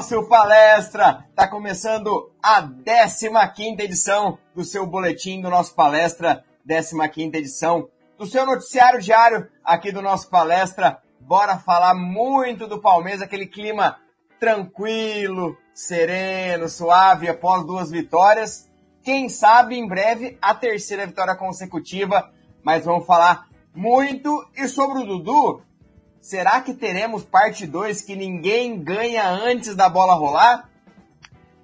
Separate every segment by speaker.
Speaker 1: Nosso palestra, está começando a 15 edição do seu boletim do nosso palestra, 15 edição do seu noticiário diário aqui do nosso palestra. Bora falar muito do Palmeiras, aquele clima tranquilo, sereno, suave após duas vitórias. Quem sabe em breve a terceira vitória consecutiva, mas vamos falar muito e sobre o Dudu. Será que teremos parte 2 que ninguém ganha antes da bola rolar?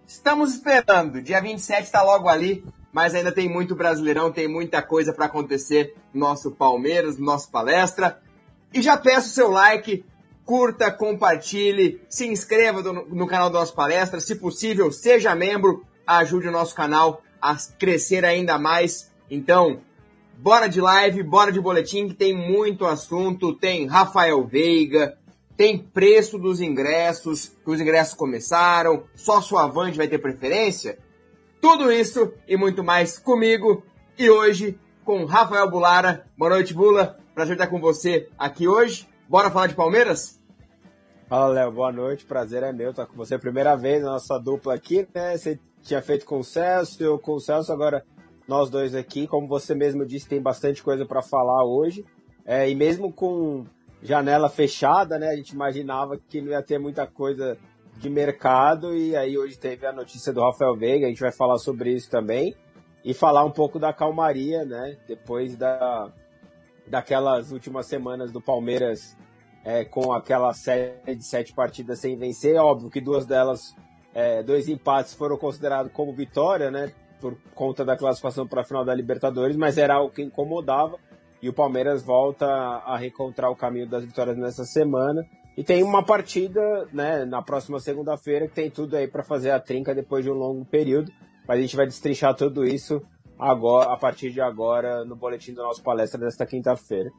Speaker 1: Estamos esperando. Dia 27 está logo ali, mas ainda tem muito Brasileirão, tem muita coisa para acontecer no nosso Palmeiras, no nosso palestra. E já peço seu like, curta, compartilhe, se inscreva no canal do nosso palestra, se possível, seja membro, ajude o nosso canal a crescer ainda mais. Então, bora de live, bora de boletim, que tem muito assunto. Tem Rafael Veiga, tem preço dos ingressos, que os ingressos começaram, só sua avante vai ter preferência. Tudo isso e muito mais comigo e hoje com Rafael Bulara. Boa noite, Bula. Prazer estar com você aqui hoje. Bora falar de Palmeiras?
Speaker 2: Fala, Léo. Boa noite. Prazer é meu estar com você. Primeira vez na nossa dupla aqui, né? Você tinha feito com o Celso, eu com o Celso, agora nós dois aqui. Como você mesmo disse, tem bastante coisa para falar hoje. É, e mesmo com janela fechada, né? A gente imaginava que não ia ter muita coisa de mercado e aí hoje teve a notícia do Rafael Veiga, a gente vai falar sobre isso também e falar um pouco da calmaria, né? Depois da, daquelas últimas semanas do Palmeiras é, com aquela série de sete partidas sem vencer, óbvio que duas delas, é, dois empates foram considerados como vitória, né? Por conta da classificação para a final da Libertadores, mas era algo que incomodava e o Palmeiras volta a reencontrar o caminho das vitórias nessa semana. E tem uma partida, né, na próxima segunda-feira que tem tudo aí para fazer a trinca depois de um longo período. Mas a gente vai destrinchar tudo isso agora, a partir de agora, no boletim do nosso palestra desta quinta-feira.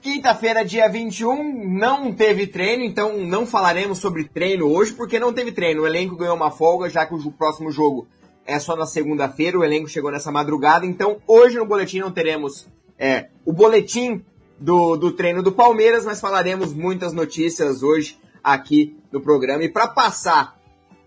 Speaker 1: Quinta-feira, dia 21, não teve treino, então não falaremos sobre treino hoje, porque não teve treino. O elenco ganhou uma folga, já que o próximo jogo é só na segunda-feira, o elenco chegou nessa madrugada, então hoje no boletim não teremos é, o boletim do, do treino do Palmeiras, mas falaremos muitas notícias hoje aqui no programa. E para passar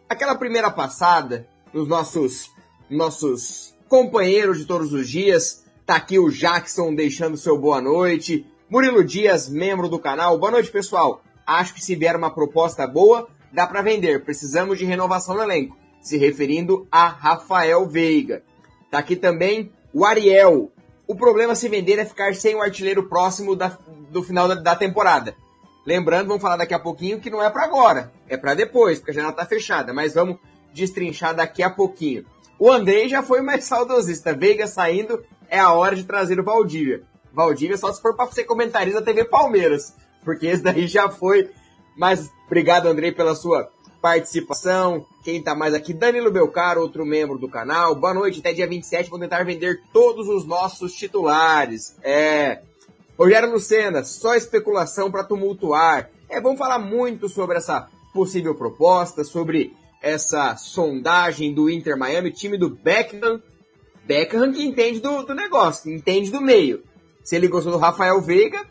Speaker 1: aquela primeira passada nos nossos, nossos companheiros de todos os dias, tá aqui o Jackson deixando seu boa noite, Murilo Dias, membro do canal. Boa noite, pessoal. Acho que se vier uma proposta boa, dá para vender. Precisamos de renovação no elenco se referindo a Rafael Veiga. Tá aqui também o Ariel. O problema se vender é ficar sem o artilheiro próximo da, do final da, da, temporada. Lembrando, vamos falar daqui a pouquinho que não é para agora, é para depois, porque a janela tá fechada, mas vamos destrinchar daqui a pouquinho. O Andrei já foi mais saudosista. Veiga saindo, é a hora de trazer o Valdívia. Valdívia só se for para ser comentarista da TV Palmeiras, porque esse daí já foi. Mas obrigado, Andrei, pela sua participação. Quem tá mais aqui? Danilo Belcaro, outro membro do canal. Boa noite, até dia 27 vou tentar vender todos os nossos titulares. É. Rogério Lucena, só especulação para tumultuar. É, vamos falar muito sobre essa possível proposta, sobre essa sondagem do Inter Miami, time do Beckham. Beckham que entende do, do negócio, entende do meio. Se ele gostou do Rafael Veiga.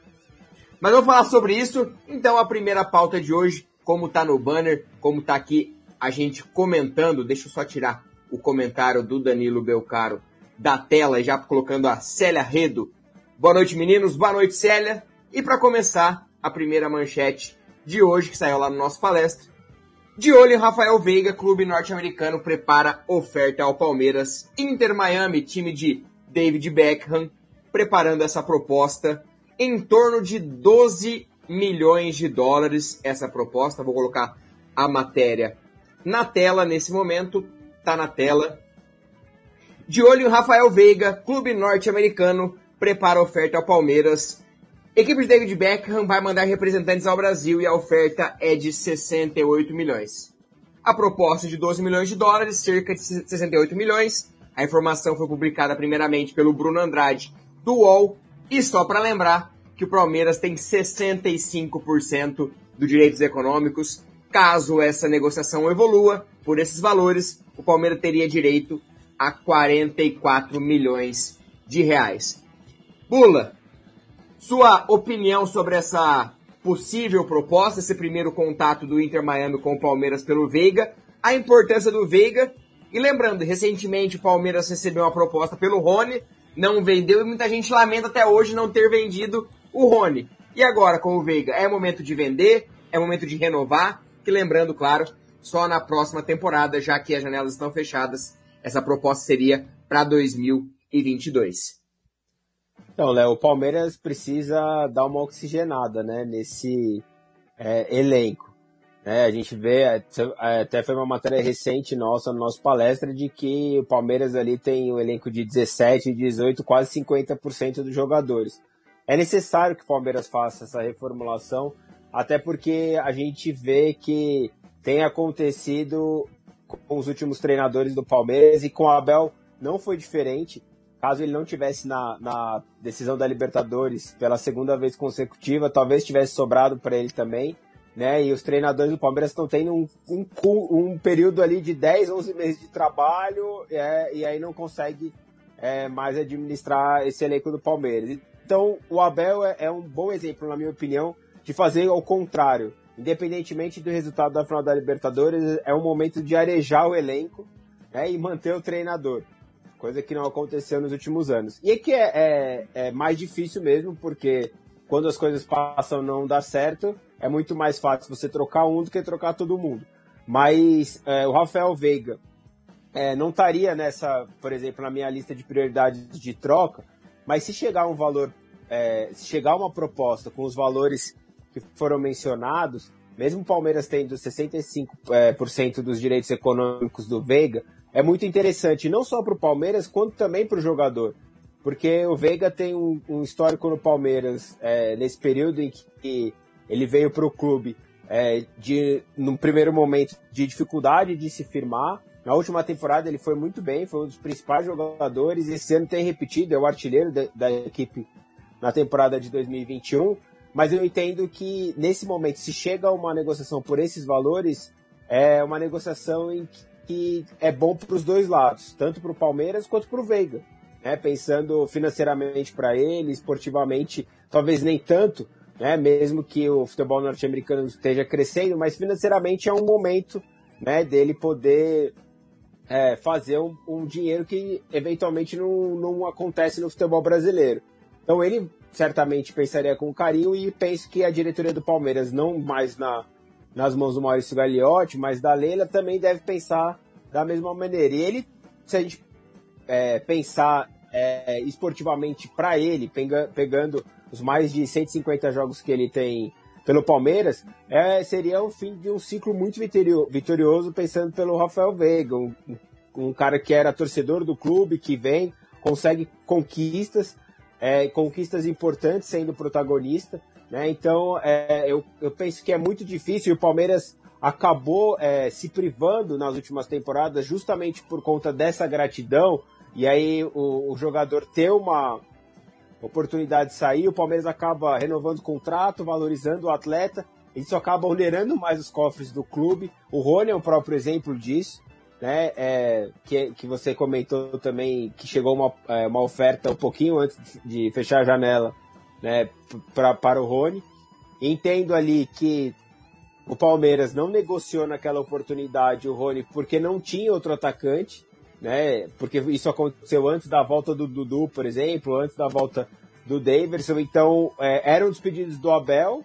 Speaker 1: Mas vamos falar sobre isso. Então a primeira pauta de hoje como tá no banner, como tá aqui a gente comentando. Deixa eu só tirar o comentário do Danilo Belcaro da tela, já colocando a Célia Redo. Boa noite, meninos. Boa noite, Célia. E para começar, a primeira manchete de hoje, que saiu lá no nosso palestra. De olho Rafael Veiga, clube norte-americano prepara oferta ao Palmeiras. Inter Miami, time de David Beckham, preparando essa proposta em torno de 12 milhões de dólares essa proposta. Vou colocar a matéria na tela nesse momento. Tá na tela. De olho em Rafael Veiga, clube norte-americano prepara oferta ao Palmeiras. Equipe de David Beckham vai mandar representantes ao Brasil e a oferta é de 68 milhões. A proposta é de 12 milhões de dólares, cerca de 68 milhões. A informação foi publicada primeiramente pelo Bruno Andrade do UOL. E só para lembrar, que o Palmeiras tem 65% dos direitos econômicos. Caso essa negociação evolua por esses valores, o Palmeiras teria direito a 44 milhões de reais. Bula, sua opinião sobre essa possível proposta, esse primeiro contato do Inter Miami com o Palmeiras pelo Veiga, a importância do Veiga. E lembrando, recentemente o Palmeiras recebeu uma proposta pelo Rony, não vendeu e muita gente lamenta até hoje não ter vendido o Rony. E agora com o Veiga, é momento de vender, é momento de renovar, que lembrando, claro, só na próxima temporada, já que as janelas estão fechadas, essa proposta seria para 2022.
Speaker 2: Então, Léo, o Palmeiras precisa dar uma oxigenada, né, nesse é, elenco. É, a gente vê, é, até foi uma matéria recente nossa, no nosso palestra, de que o Palmeiras ali tem um elenco de 17, 18, quase 50% dos jogadores. É necessário que o Palmeiras faça essa reformulação, até porque a gente vê que tem acontecido com os últimos treinadores do Palmeiras e com o Abel não foi diferente. Caso ele não tivesse na, na decisão da Libertadores pela segunda vez consecutiva, talvez tivesse sobrado para ele também. Né? E os treinadores do Palmeiras estão tendo um, um, um, período ali de 10, 11 meses de trabalho é, e aí não consegue é, mais administrar esse elenco do Palmeiras. Então, o Abel é, é um bom exemplo, na minha opinião, de fazer ao contrário independentemente do resultado da final da Libertadores, é um momento de arejar o elenco né, e manter o treinador. Coisa que não aconteceu nos últimos anos. E aqui é, é, é mais difícil mesmo, porque quando as coisas passam não dá certo, é muito mais fácil você trocar um do que trocar todo mundo. Mas é, o Rafael Veiga é, não estaria nessa, por exemplo, na minha lista de prioridades de troca, mas se chegar um valor, é, se chegar uma proposta com os valores que foram mencionados, mesmo o Palmeiras tendo 65% é, dos direitos econômicos do Veiga, é muito interessante, não só para o Palmeiras, quanto também para o jogador. Porque o Veiga tem um, um histórico no Palmeiras, é, nesse período em que ele veio para o clube, é, de, num primeiro momento, de dificuldade de se firmar. Na última temporada ele foi muito bem, foi um dos principais jogadores. Esse ano tem repetido, é o artilheiro da, da equipe na temporada de 2021. Mas eu entendo que nesse momento, se chega a uma negociação por esses valores, é uma negociação em que é bom para os dois lados, tanto para o Palmeiras quanto para o Veiga. Né? Pensando financeiramente para ele, esportivamente, talvez nem tanto, né? mesmo que o futebol norte-americano esteja crescendo, mas financeiramente é um momento né, dele poder é, fazer um, um, dinheiro que eventualmente não, não acontece no futebol brasileiro. Então ele certamente pensaria com carinho e penso que a diretoria do Palmeiras, não mais na, nas mãos do Maurício Gagliotti, mas da Leila, também deve pensar da mesma maneira. E ele, se a gente é, pensar é, esportivamente para ele, pega, pegando os mais de 150 jogos que ele tem pelo Palmeiras, é, seria o fim de um ciclo muito vitorioso, pensando pelo Rafael Veiga, um, um cara que era torcedor do clube, que vem, consegue conquistas, é, conquistas importantes sendo protagonista. Né? Então, é, eu, eu penso que é muito difícil. E o Palmeiras acabou é, se privando nas últimas temporadas justamente por conta dessa gratidão. E aí o, o, jogador ter uma oportunidade de sair, o Palmeiras acaba renovando o contrato, valorizando o atleta. Isso acaba onerando mais os cofres do clube. O Rony é um próprio exemplo disso né? É, que, que você comentou também que chegou uma, é, uma oferta um pouquinho antes de fechar a janela, né? Pra, para o Rony. Entendo ali que o Palmeiras não negociou naquela oportunidade o Rony porque não tinha outro atacante, né? Porque isso aconteceu antes da volta do Dudu, por exemplo, antes da volta do Davidson. Então, é, eram os pedidos do Abel,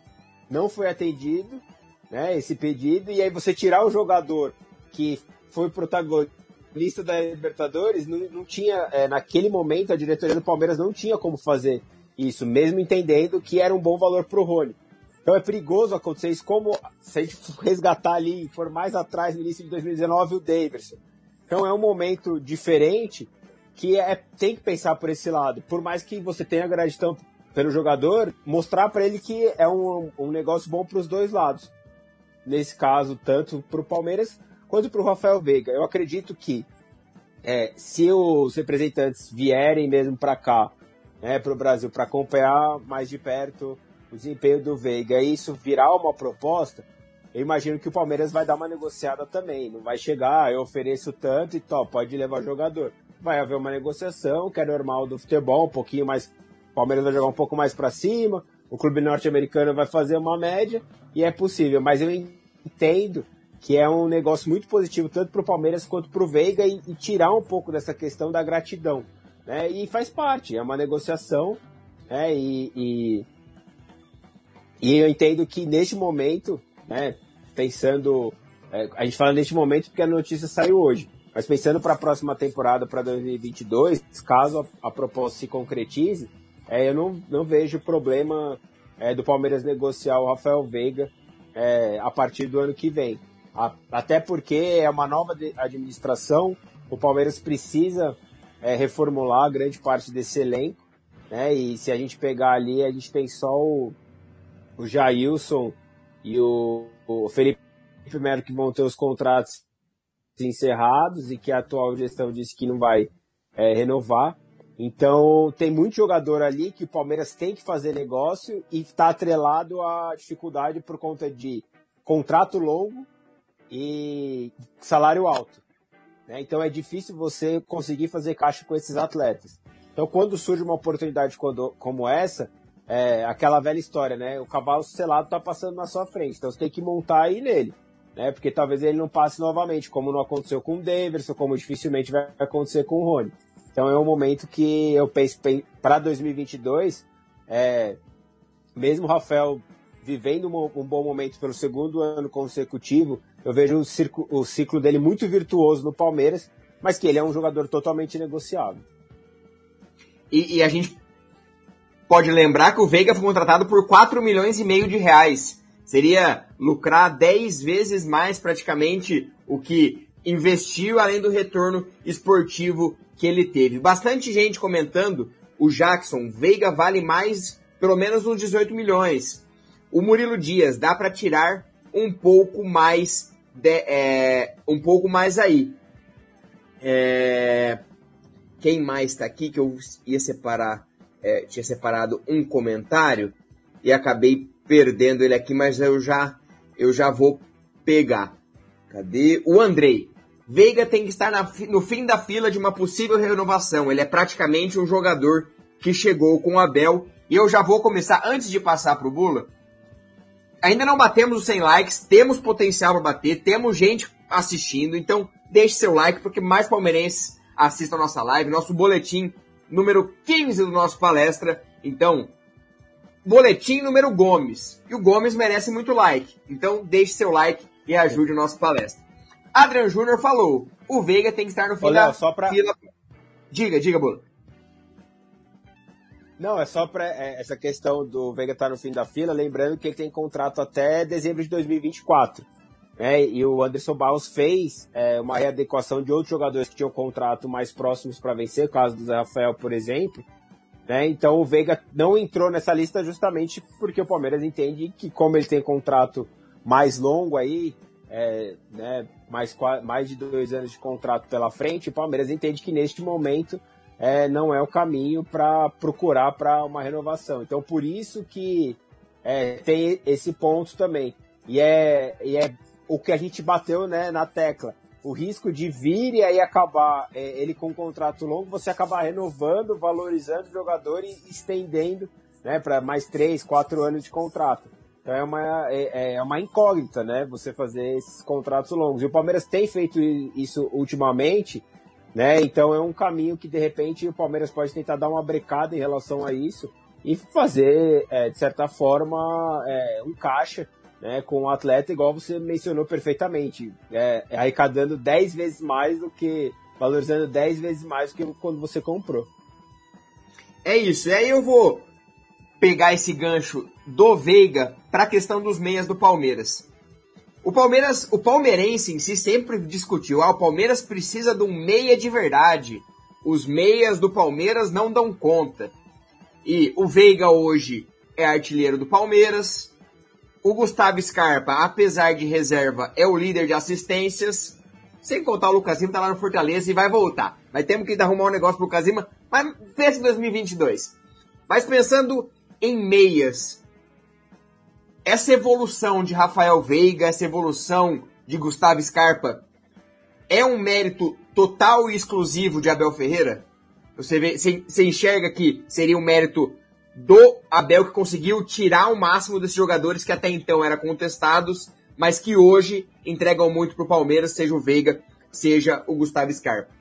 Speaker 2: não foi atendido, né? Esse pedido, e aí você tirar o jogador que foi protagonista da Libertadores, não, não tinha, é, naquele momento, a diretoria do Palmeiras não tinha como fazer isso, mesmo entendendo que era um bom valor pro Rony. Então é perigoso acontecer isso, como se a gente resgatar ali, for mais atrás, no início de 2019, o Davidson. Então é um momento diferente que é, tem que pensar por esse lado. Por mais que você tenha gratidão pelo jogador, mostrar para ele que é um, um negócio bom para os dois lados. Nesse caso, tanto para o Palmeiras Quanto para o Rafael Veiga, eu acredito que é, se os representantes vierem mesmo para cá, né, para o Brasil, para acompanhar mais de perto o desempenho do Veiga, e isso virar uma proposta, eu imagino que o Palmeiras vai dar uma negociada também. Não vai chegar, eu ofereço tanto e tal, pode levar jogador. Vai haver uma negociação, que é normal do futebol, um pouquinho mais. O Palmeiras vai jogar um pouco mais para cima, o clube norte-americano vai fazer uma média e é possível. Mas eu entendo que é um negócio muito positivo tanto para o Palmeiras quanto para o Veiga e, e, tirar um pouco dessa questão da gratidão. Né? E faz parte, é uma negociação né? e, e, e eu entendo que neste momento, né, pensando, é, a gente fala neste momento porque a notícia saiu hoje, mas pensando para a próxima temporada, para 2022, caso a, a, proposta se concretize, é, eu não, não vejo problema é, do Palmeiras negociar o Rafael Veiga é, a partir do ano que vem. A, até porque é uma nova administração, o Palmeiras precisa é, reformular grande parte desse elenco, né? E se a gente pegar ali, a gente tem só o, o Jailson e o, o Felipe Melo que vão ter os contratos encerrados e que a atual gestão disse que não vai é, renovar. Então, tem muito jogador ali que o Palmeiras tem que fazer negócio e está atrelado à dificuldade por conta de contrato longo e salário alto. Né? Então, é difícil você conseguir fazer caixa com esses atletas. Então, quando surge uma oportunidade como essa, é aquela velha história, né? O cavalo selado está passando na sua frente, então você tem que montar aí nele. Né? Porque talvez ele não passe novamente, como não aconteceu com o Davidson, como dificilmente vai acontecer com o Rony. Então é um momento que eu penso para 2022, é, mesmo o Rafael vivendo um, bom momento pelo segundo ano consecutivo, eu vejo o, circo, o ciclo dele muito virtuoso no Palmeiras, mas que ele é um jogador totalmente negociável.
Speaker 1: E, e, a gente pode lembrar que o Veiga foi contratado por 4 milhões e meio de reais. Seria lucrar 10 vezes mais praticamente o que investiu, além do retorno esportivo que ele teve. Bastante gente comentando, o Jackson, Veiga vale mais, pelo menos uns 18 milhões. O Murilo Dias, dá para tirar um pouco mais, de, é, um pouco mais aí. É, quem mais está aqui que eu ia separar, é, tinha separado um comentário e acabei perdendo ele aqui, mas eu já, eu já vou pegar. Cadê? O Andrei. Veiga tem que estar na, no fim da fila de uma possível renovação. Ele é praticamente um jogador que chegou com o Abel. E eu já vou começar, antes de passar para o Bula, ainda não batemos os 100 likes, temos potencial para bater, temos gente assistindo, então deixe seu like, porque mais palmeirenses assistam a nossa live, nosso boletim número 15 do nosso palestra. Então, boletim número Gomes. E o Gomes merece muito like. Então, deixe seu like e ajude o nosso palestra. Adrian Júnior falou: o Veiga tem que estar no fim Olha, da só pra... fila. Diga, diga, Bola.
Speaker 2: Não, é só para é, essa questão do Veiga estar no fim da fila, lembrando que ele tem contrato até dezembro de 2024. Né? E o Anderson Barros fez é, uma readequação de outros jogadores que tinham contrato mais próximos para vencer, o caso do Zé Rafael, por exemplo. Né? Então o Veiga não entrou nessa lista justamente porque o Palmeiras entende que, como ele tem contrato mais longo aí, é, né, mais, mais de dois anos de contrato pela frente, o Palmeiras entende que neste momento é, não é o caminho para procurar para uma renovação. Então, por isso que é, tem esse ponto também. E é, e é o que a gente bateu né, na tecla. O risco de vir e aí acabar é, ele com um contrato longo, você acabar renovando, valorizando o jogador e estendendo né, para mais três, quatro anos de contrato. Então é uma, é, é, uma incógnita, né? Você fazer esses contratos longos. E o Palmeiras tem feito isso ultimamente, né? Então é um caminho que de repente o Palmeiras pode tentar dar uma brecada em relação a isso e fazer, é, de certa forma, é, um caixa né, com o atleta, igual você mencionou perfeitamente, é, arrecadando 10 vezes mais do que. valorizando 10 vezes mais do que quando você comprou.
Speaker 1: É isso. E aí eu vou pegar esse gancho do Veiga para a questão dos meias do Palmeiras. O Palmeiras, o palmeirense em si sempre discutiu, ah, o Palmeiras precisa de um meia de verdade. Os meias do Palmeiras não dão conta. E o Veiga hoje é artilheiro do Palmeiras. O Gustavo Scarpa, apesar de reserva, é o líder de assistências. Sem contar o Lucas Lima, tá lá no Fortaleza e vai voltar. Mas temos que arrumar um negócio pro Lucas Lima, mas pensa em 2022. Mas pensando em meias. Essa evolução de Rafael Veiga, essa evolução de Gustavo Scarpa, é um mérito total e exclusivo de Abel Ferreira? Você, vê, você enxerga que seria um mérito do Abel que conseguiu tirar o máximo desses jogadores que até então eram contestados, mas que hoje entregam muito para o Palmeiras, seja o Veiga, seja o Gustavo Scarpa.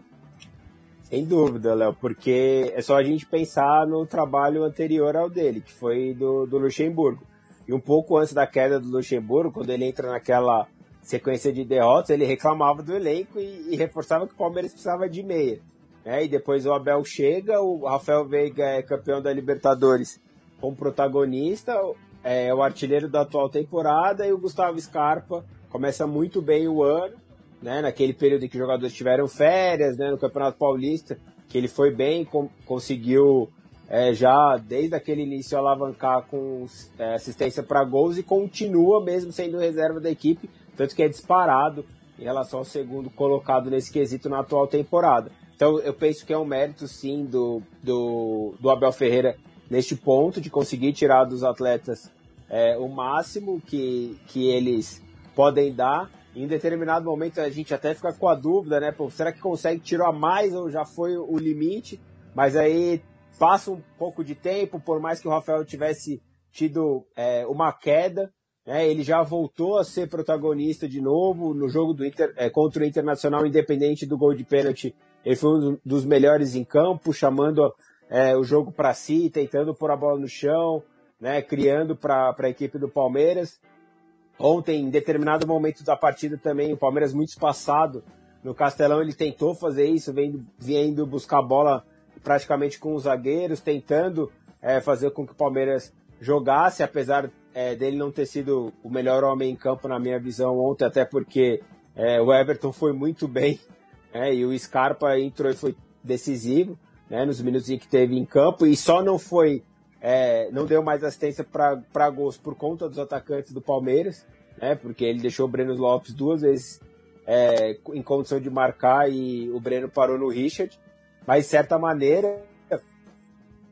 Speaker 2: Sem dúvida, Léo, porque é só a gente pensar no trabalho anterior ao dele, que foi do, do Luxemburgo. E um pouco antes da queda do Luxemburgo, quando ele entra naquela sequência de derrotas, ele reclamava do elenco e, e reforçava que o Palmeiras precisava de meia. Né? E depois o Abel chega, o Rafael Veiga é campeão da Libertadores como protagonista, é o artilheiro da atual temporada e o Gustavo Scarpa começa muito bem o ano, né? Naquele período em que os jogadores tiveram férias, né? No Campeonato Paulista, que ele foi bem, com, conseguiu é, já desde aquele início alavancar com é, assistência para gols e continua mesmo sendo reserva da equipe, tanto que é disparado em relação ao segundo colocado nesse quesito na atual temporada. Então eu penso que é um mérito sim do, do, do Abel Ferreira neste ponto de conseguir tirar dos atletas é, o máximo que, que eles podem dar. Em determinado momento a gente até fica com a dúvida, né? Pô, será que consegue tirar mais ou já foi o limite? Mas aí passa um pouco de tempo, por mais que o Rafael tivesse tido é, uma queda, né, ele já voltou a ser protagonista de novo no jogo do Inter, é, contra o Internacional, independente do gol de pênalti. Ele foi um dos melhores em campo, chamando é, o jogo para si, tentando pôr a bola no chão, né, criando para a equipe do Palmeiras. Ontem, em determinado momento da partida também, o Palmeiras muito espaçado no Castelão, ele tentou fazer isso, vindo, vindo buscar a bola praticamente com os zagueiros, tentando é, fazer com que o Palmeiras jogasse, apesar é, dele não ter sido o melhor homem em campo na minha visão ontem, até porque é, o Everton foi muito bem é, e o Scarpa entrou e foi decisivo né, nos minutos em que teve em campo e só não foi, é, não deu mais assistência para gols por conta dos atacantes do Palmeiras, né, porque ele deixou o Breno Lopes duas vezes é, em condição de marcar e o Breno parou no Richard, mas de certa maneira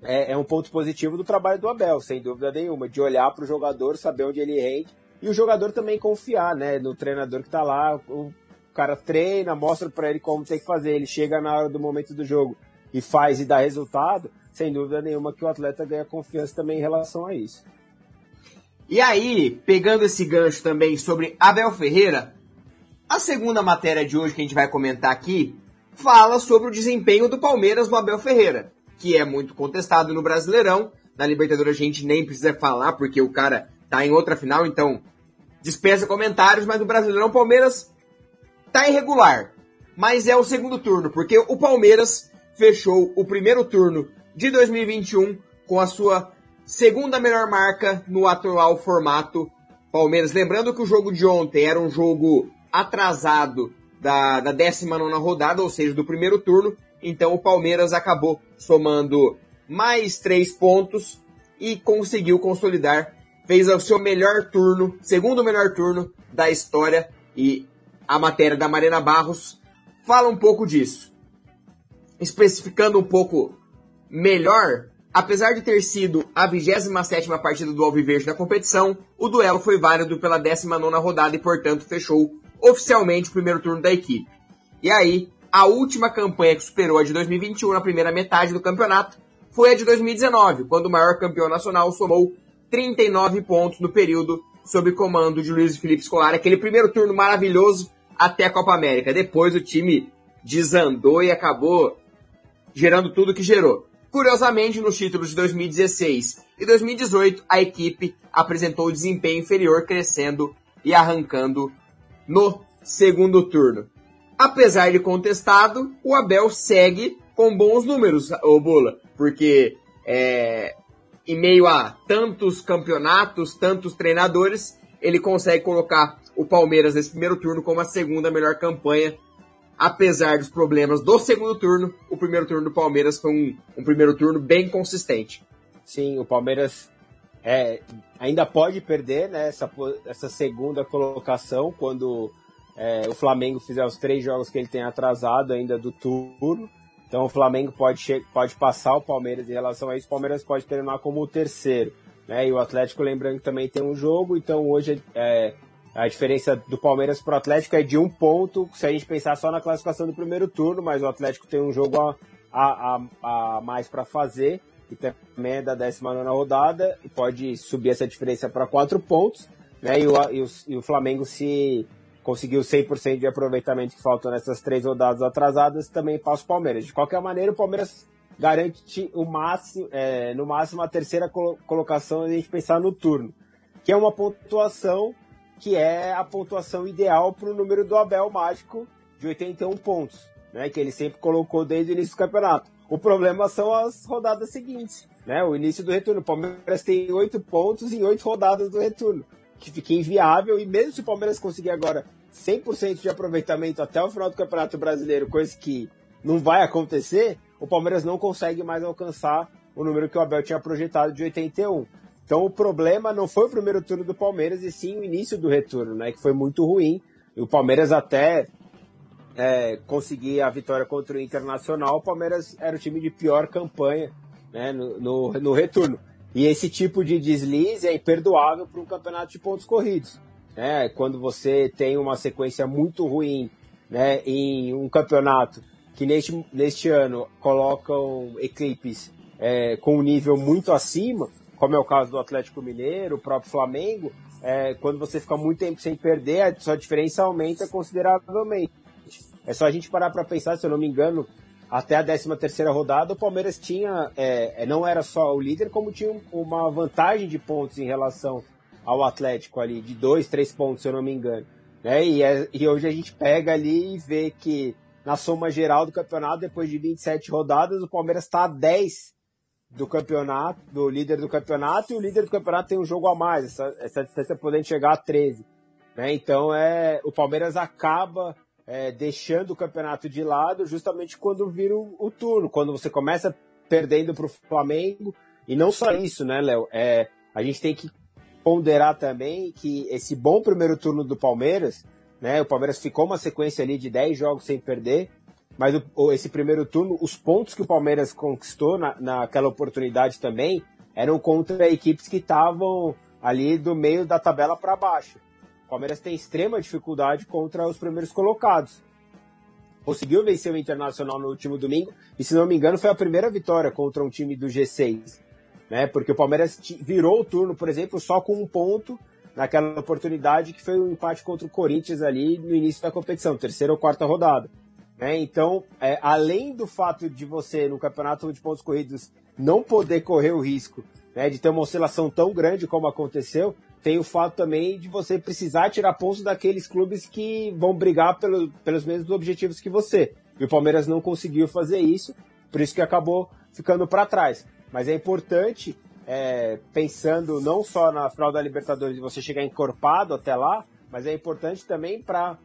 Speaker 2: é, é um ponto positivo do trabalho do Abel, sem dúvida nenhuma, de olhar para o jogador, saber onde ele rende e o jogador também confiar né, no treinador que está lá. Cara treina, mostra para ele como tem que fazer, ele chega na hora do momento do jogo e faz e dá resultado, sem dúvida nenhuma que o atleta ganha confiança também em relação a isso.
Speaker 1: E aí, pegando esse gancho também sobre Abel Ferreira, a segunda matéria de hoje que a gente vai comentar aqui fala sobre o desempenho do Palmeiras no Abel Ferreira que é muito contestado no Brasileirão. Na Libertadores a gente nem precisa falar, porque o cara tá em outra final, então dispensa comentários, mas no Brasileirão o Palmeiras tá irregular. Mas é o segundo turno, porque o Palmeiras fechou o primeiro turno de 2021 com a sua segunda melhor marca no atual formato Palmeiras. Lembrando que o jogo de ontem era um jogo atrasado da, da 19 rodada, ou seja, do primeiro turno, então o Palmeiras acabou somando mais três pontos e conseguiu consolidar. Fez o seu melhor turno, segundo melhor turno da história. E a matéria da Marina Barros fala um pouco disso. Especificando um pouco melhor, apesar de ter sido a 27 partida do Alviverde na competição, o duelo foi válido pela 19 rodada e, portanto, fechou oficialmente o primeiro turno da equipe. E aí, a última campanha que superou a de 2021 na primeira metade do campeonato foi a de 2019, quando o maior campeão nacional somou 39 pontos no período sob comando de Luiz Felipe Scolari, aquele primeiro turno maravilhoso até a Copa América. Depois o time desandou e acabou gerando tudo que gerou. Curiosamente, nos títulos de 2016 e 2018, a equipe apresentou desempenho inferior, crescendo e arrancando no segundo turno. Apesar de contestado, o Abel segue com bons números, o Bula, porque é, em meio a tantos campeonatos, tantos treinadores, ele consegue colocar o Palmeiras nesse primeiro turno como a segunda melhor campanha. Apesar dos problemas do segundo turno, o primeiro turno do Palmeiras foi um, um primeiro turno bem consistente.
Speaker 2: Sim, o Palmeiras é, ainda pode perder né, essa, essa segunda colocação quando é, o Flamengo fizer os três jogos que ele tem atrasado ainda do turno. Então o Flamengo pode, pode passar o Palmeiras em relação a isso. O Palmeiras pode terminar como o terceiro. Né? E o Atlético, lembrando que também tem um jogo, então hoje é, a diferença do Palmeiras para o Atlético é de um ponto, se a gente pensar só na classificação do primeiro turno, mas o Atlético tem um jogo a, a, a, a mais para fazer. que também é da 19 rodada, pode subir essa diferença para quatro pontos, né? E o, e o, e o Flamengo, se conseguiu 100% de aproveitamento que faltam nessas três rodadas atrasadas, também passa o Palmeiras. De qualquer maneira, o Palmeiras garante o máximo, é, no máximo a terceira colocação a gente pensar no turno, que é uma pontuação que é a pontuação ideal para o número do Abel Mágico de 81 pontos, né, que ele sempre colocou desde o início do campeonato. O problema são as rodadas seguintes, né, o início do retorno. O Palmeiras tem oito pontos em oito rodadas do retorno, que fica inviável, e mesmo se o Palmeiras conseguir agora 100% de aproveitamento até o final do Campeonato Brasileiro, coisa que não vai acontecer, o Palmeiras não consegue mais alcançar o número que o Abel tinha projetado de 81. Então o problema não foi o primeiro turno do Palmeiras, e sim o início do retorno, né? Que foi muito ruim. E o Palmeiras até é, conseguir a vitória contra o Internacional, o Palmeiras era o time de pior campanha né, no, no, no retorno. E esse tipo de deslize é imperdoável para um campeonato de pontos corridos. Né? Quando você tem uma sequência muito ruim né, em um campeonato que neste, neste ano colocam equipes é, com um nível muito acima, como é o caso do Atlético Mineiro, o próprio Flamengo, é, quando você fica muito tempo sem perder, a sua diferença aumenta consideravelmente. É só a gente parar para pensar, se eu não me engano, até a 13 terceira rodada, o Palmeiras tinha, é, é, não era só o líder, como tinha uma vantagem de pontos em relação ao Atlético ali, de dois, três pontos, se eu não me engano. Né? E, é, e hoje a gente pega ali e vê que na soma geral do campeonato, depois de 27 rodadas, o Palmeiras está a 10 do campeonato, do líder do campeonato, e o líder do campeonato tem um jogo a mais, essa, essa distância podendo chegar a 13. Né? Então é, o Palmeiras acaba é, deixando o campeonato de lado justamente quando vira o, o turno, quando você começa perdendo para o Flamengo, e não só isso, né, Léo? É, a gente tem que ponderar também que esse bom primeiro turno do Palmeiras, né, o Palmeiras ficou uma sequência ali de 10 jogos sem perder, mas o, esse primeiro turno, os pontos que o Palmeiras conquistou na, naquela oportunidade também eram contra equipes que estavam ali do meio da tabela para baixo. O Palmeiras tem extrema dificuldade contra os primeiros colocados. Conseguiu vencer o Internacional no último domingo e, se não me engano, foi a primeira vitória contra um time do G6. Né? Porque o Palmeiras virou o turno, por exemplo, só com um ponto naquela oportunidade que foi o um empate contra o Corinthians ali no início da competição, terceira ou quarta rodada. Né? Então, é, além do fato de você, no campeonato de pontos corridos, não poder correr o risco né, de ter uma oscilação tão grande como aconteceu, tem o fato também de você precisar tirar pontos daqueles clubes que vão brigar pelo, pelos mesmos objetivos que você. E o Palmeiras não conseguiu fazer isso, por isso que acabou ficando para trás. Mas é importante, é, pensando não só na final da Libertadores, você chegar encorpado até lá, mas é importante também para,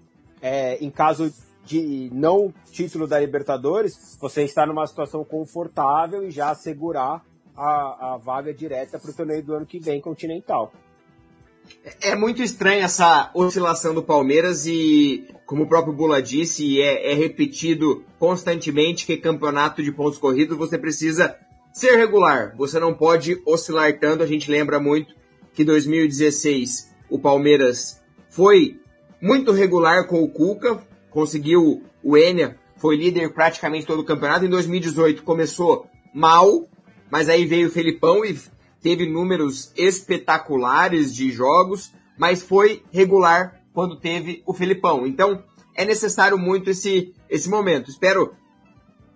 Speaker 2: é, em caso de não título da Libertadores, você estar numa situação confortável e já assegurar a, a vaga direta para o torneio do ano que vem continental.
Speaker 1: É muito estranha essa oscilação do Palmeiras e, como o próprio Bula disse, é, é repetido constantemente que campeonato de pontos corridos você precisa ser regular. Você não pode oscilar tanto. A gente lembra muito que 2016 o Palmeiras foi muito regular com o Cuca, conseguiu o Enia, foi líder praticamente todo o campeonato. Em 2018 começou mal, mas aí veio o Felipão e teve números espetaculares de jogos, mas foi regular quando teve o Felipão. Então é necessário muito esse, esse momento. Espero.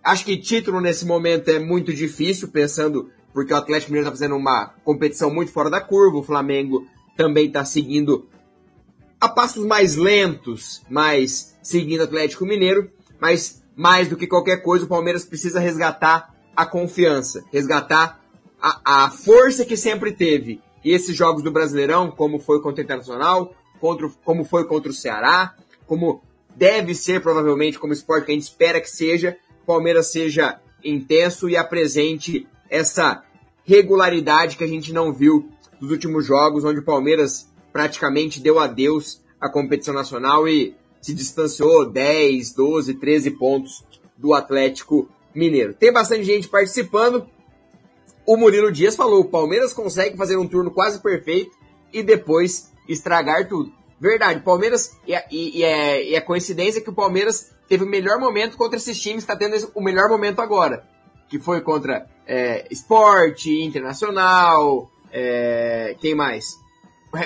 Speaker 1: Acho que título nesse momento é muito difícil, pensando porque o Atlético Mineiro está fazendo uma competição muito fora da curva, o Flamengo também está seguindo a passos mais lentos, mas seguindo Atlético Mineiro, mas mais do que qualquer coisa, o Palmeiras precisa resgatar a confiança, resgatar a, a força que sempre teve. E esses jogos do Brasileirão, como foi contra o Internacional, contra, como foi contra o Ceará, como deve ser provavelmente como esporte que a gente espera que seja, o Palmeiras seja intenso e apresente essa regularidade que a gente não viu nos últimos jogos, onde o Palmeiras praticamente deu adeus à competição nacional e se distanciou 10, 12, 13 pontos do Atlético Mineiro. Tem bastante gente participando. O Murilo Dias falou: o Palmeiras consegue fazer um turno quase perfeito e depois estragar tudo. Verdade, Palmeiras, e, e, e, é, e é coincidência que o Palmeiras teve o melhor momento contra esses times, está tendo o melhor momento agora. que foi contra é, Sport, Internacional, é, quem mais?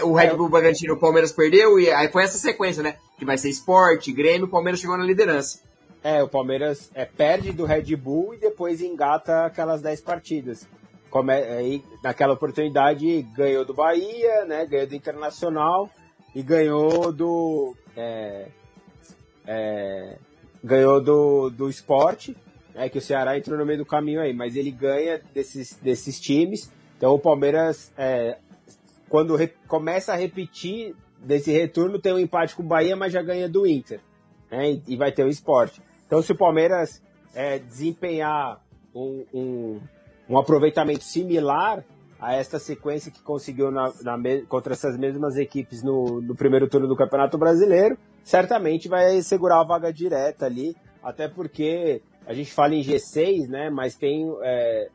Speaker 1: O Red Bull Bragantino, o Palmeiras perdeu, e aí foi essa sequência, né? Que vai ser Sport, Grêmio, o Palmeiras chegou na liderança.
Speaker 2: É, o Palmeiras é, perde do Red Bull e depois engata aquelas 10 partidas. Come, aí, naquela oportunidade ganhou do Bahia, né? Ganhou do Internacional e ganhou do. É, é, ganhou do, do esporte, né, que o Ceará entrou no meio do caminho aí, mas ele ganha desses, desses times. Então o Palmeiras, é, quando começa a repetir desse retorno, tem um empate com o Bahia, mas já ganha do Inter. Né, e, e vai ter o esporte. Então se o Palmeiras é, desempenhar um, um, um, aproveitamento similar a esta sequência que conseguiu na, na, contra essas mesmas equipes no, no primeiro turno do Campeonato Brasileiro, certamente vai segurar a vaga direta ali, até porque a gente fala em G6, né? Mas tem é,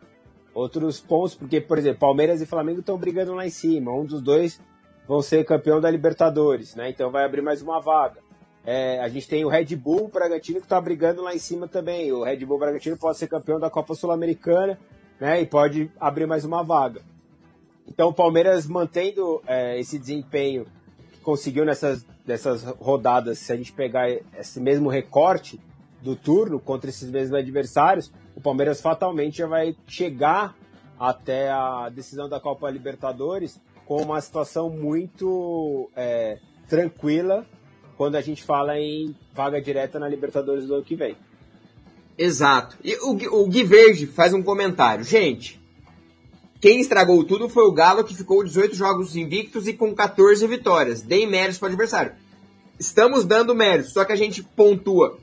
Speaker 2: outros pontos, porque, por exemplo, Palmeiras e Flamengo estão brigando lá em cima. Um dos dois vão ser campeão da Libertadores, né? Então vai abrir mais uma vaga. É, a gente tem o Red Bull Bragantino que está brigando lá em cima também. O Red Bull Bragantino pode ser campeão da Copa Sul-Americana, né? E pode abrir mais uma vaga. Então o Palmeiras mantendo é, esse desempenho que conseguiu nessas, nessas rodadas, se a gente pegar esse mesmo recorte, do turno contra esses mesmos adversários, o Palmeiras fatalmente já vai chegar até a decisão da Copa Libertadores com uma situação muito é, tranquila quando a gente fala em vaga direta na Libertadores do ano que vem.
Speaker 1: Exato. E o, o Gui Verde faz um comentário. Gente, quem estragou tudo foi o Galo, que ficou 18 jogos invictos e com 14 vitórias. Deem méritos para o adversário. Estamos dando méritos, só que a gente pontua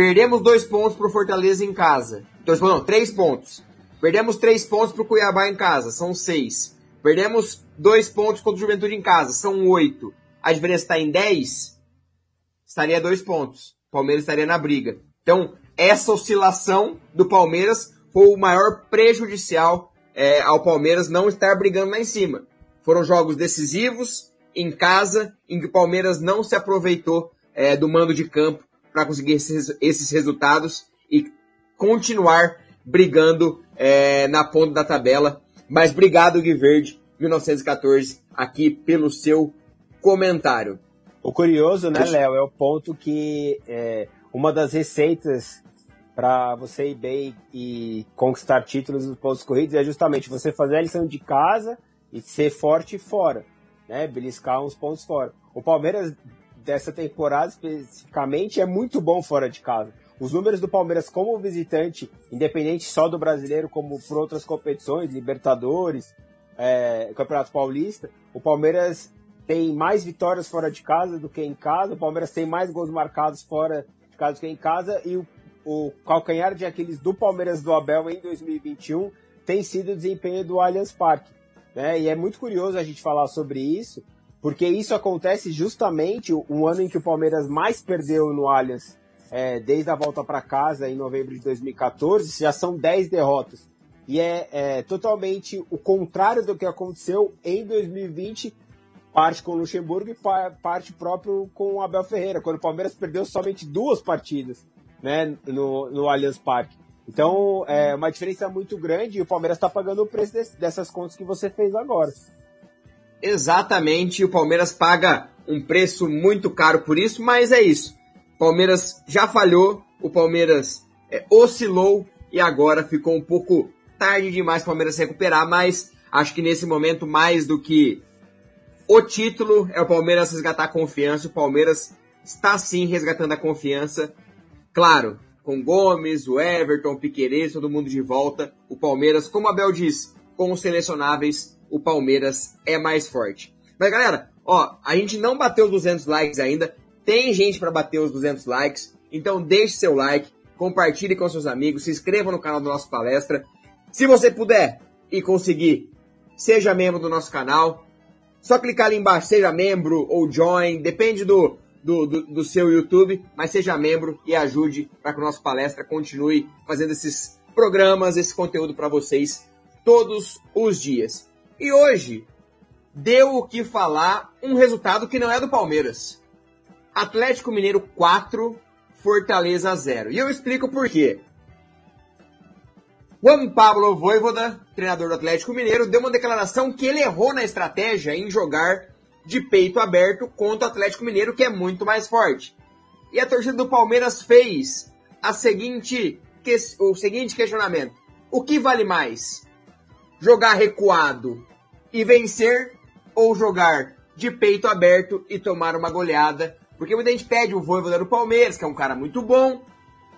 Speaker 1: Perdemos dois pontos pro Fortaleza em casa. Dois, não, três pontos. Perdemos três pontos pro Cuiabá em casa, são seis. Perdemos dois pontos contra o Juventude em casa, são oito. A diferença está em dez, estaria dois pontos. Palmeiras estaria na briga. Então, essa oscilação do Palmeiras foi o maior prejudicial é, ao Palmeiras não estar brigando lá em cima. Foram jogos decisivos, em casa, em que o Palmeiras não se aproveitou é, do mando de campo para conseguir esses, esses, resultados e continuar brigando é, na ponta da tabela. Mas obrigado, Gui Verde, 1914, aqui pelo seu comentário.
Speaker 2: O curioso, né, Léo, é o ponto que é, uma das receitas para você ir bem e conquistar títulos nos pontos corridos é justamente você fazer a lição de casa e ser forte fora, né? Beliscar uns pontos fora. O Palmeiras dessa temporada especificamente é muito bom fora de casa. Os números do Palmeiras como visitante, independente só do brasileiro, como por outras competições, Libertadores, é, Campeonato Paulista, o Palmeiras tem mais vitórias fora de casa do que em casa, o Palmeiras tem mais gols marcados fora de casa do que em casa, e o, o calcanhar de Aquiles do Palmeiras do Abel em 2021 tem sido o desempenho do Allianz Parque. Né? E é muito curioso a gente falar sobre isso, porque isso acontece justamente um ano em que o Palmeiras mais perdeu no Allianz é, desde a volta para casa em novembro de 2014, já são 10 derrotas. E é, é, totalmente o contrário do que aconteceu em 2020, parte com o Luxemburgo e parte próprio com o Abel Ferreira, quando o Palmeiras perdeu somente duas partidas né, no, no Allianz Parque. Então, é uma diferença muito grande e o Palmeiras está pagando o preço desse, dessas contas que você fez agora.
Speaker 1: Exatamente, o Palmeiras paga um preço muito caro por isso, mas é isso. O Palmeiras já falhou, o Palmeiras é, oscilou e agora ficou um pouco tarde demais o Palmeiras recuperar, mas acho que nesse momento, mais do que o título, é o Palmeiras resgatar a confiança. O Palmeiras está sim resgatando a confiança. Claro, com Gomes, o Everton, o Piqueires, todo mundo de volta. O Palmeiras, como a Bel diz, com os selecionáveis, o Palmeiras é mais forte. Mas galera, ó, a gente não bateu os 200 likes ainda. Tem gente para bater os 200 likes. Então deixe seu like, compartilhe com seus amigos, se inscreva no canal do nosso palestra. Se você puder e conseguir, seja membro do nosso canal. Só clicar ali embaixo, seja membro ou join, depende do, do, do, do seu YouTube, mas seja membro e ajude para que o nosso palestra continue fazendo esses programas, esse conteúdo para vocês todos os dias. E hoje deu o que falar um resultado que não é do Palmeiras. Atlético Mineiro 4, Fortaleza 0. E eu explico por quê. Juan Pablo Voivoda, treinador do Atlético Mineiro, deu uma declaração que ele errou na estratégia em jogar de peito aberto contra o Atlético Mineiro, que é muito mais forte. E a torcida do Palmeiras fez a seguinte, o seguinte questionamento: o que vale mais? Jogar recuado e vencer ou jogar de peito aberto e tomar uma goleada? Porque muita gente pede o Voivoda do Palmeiras, que é um cara muito bom,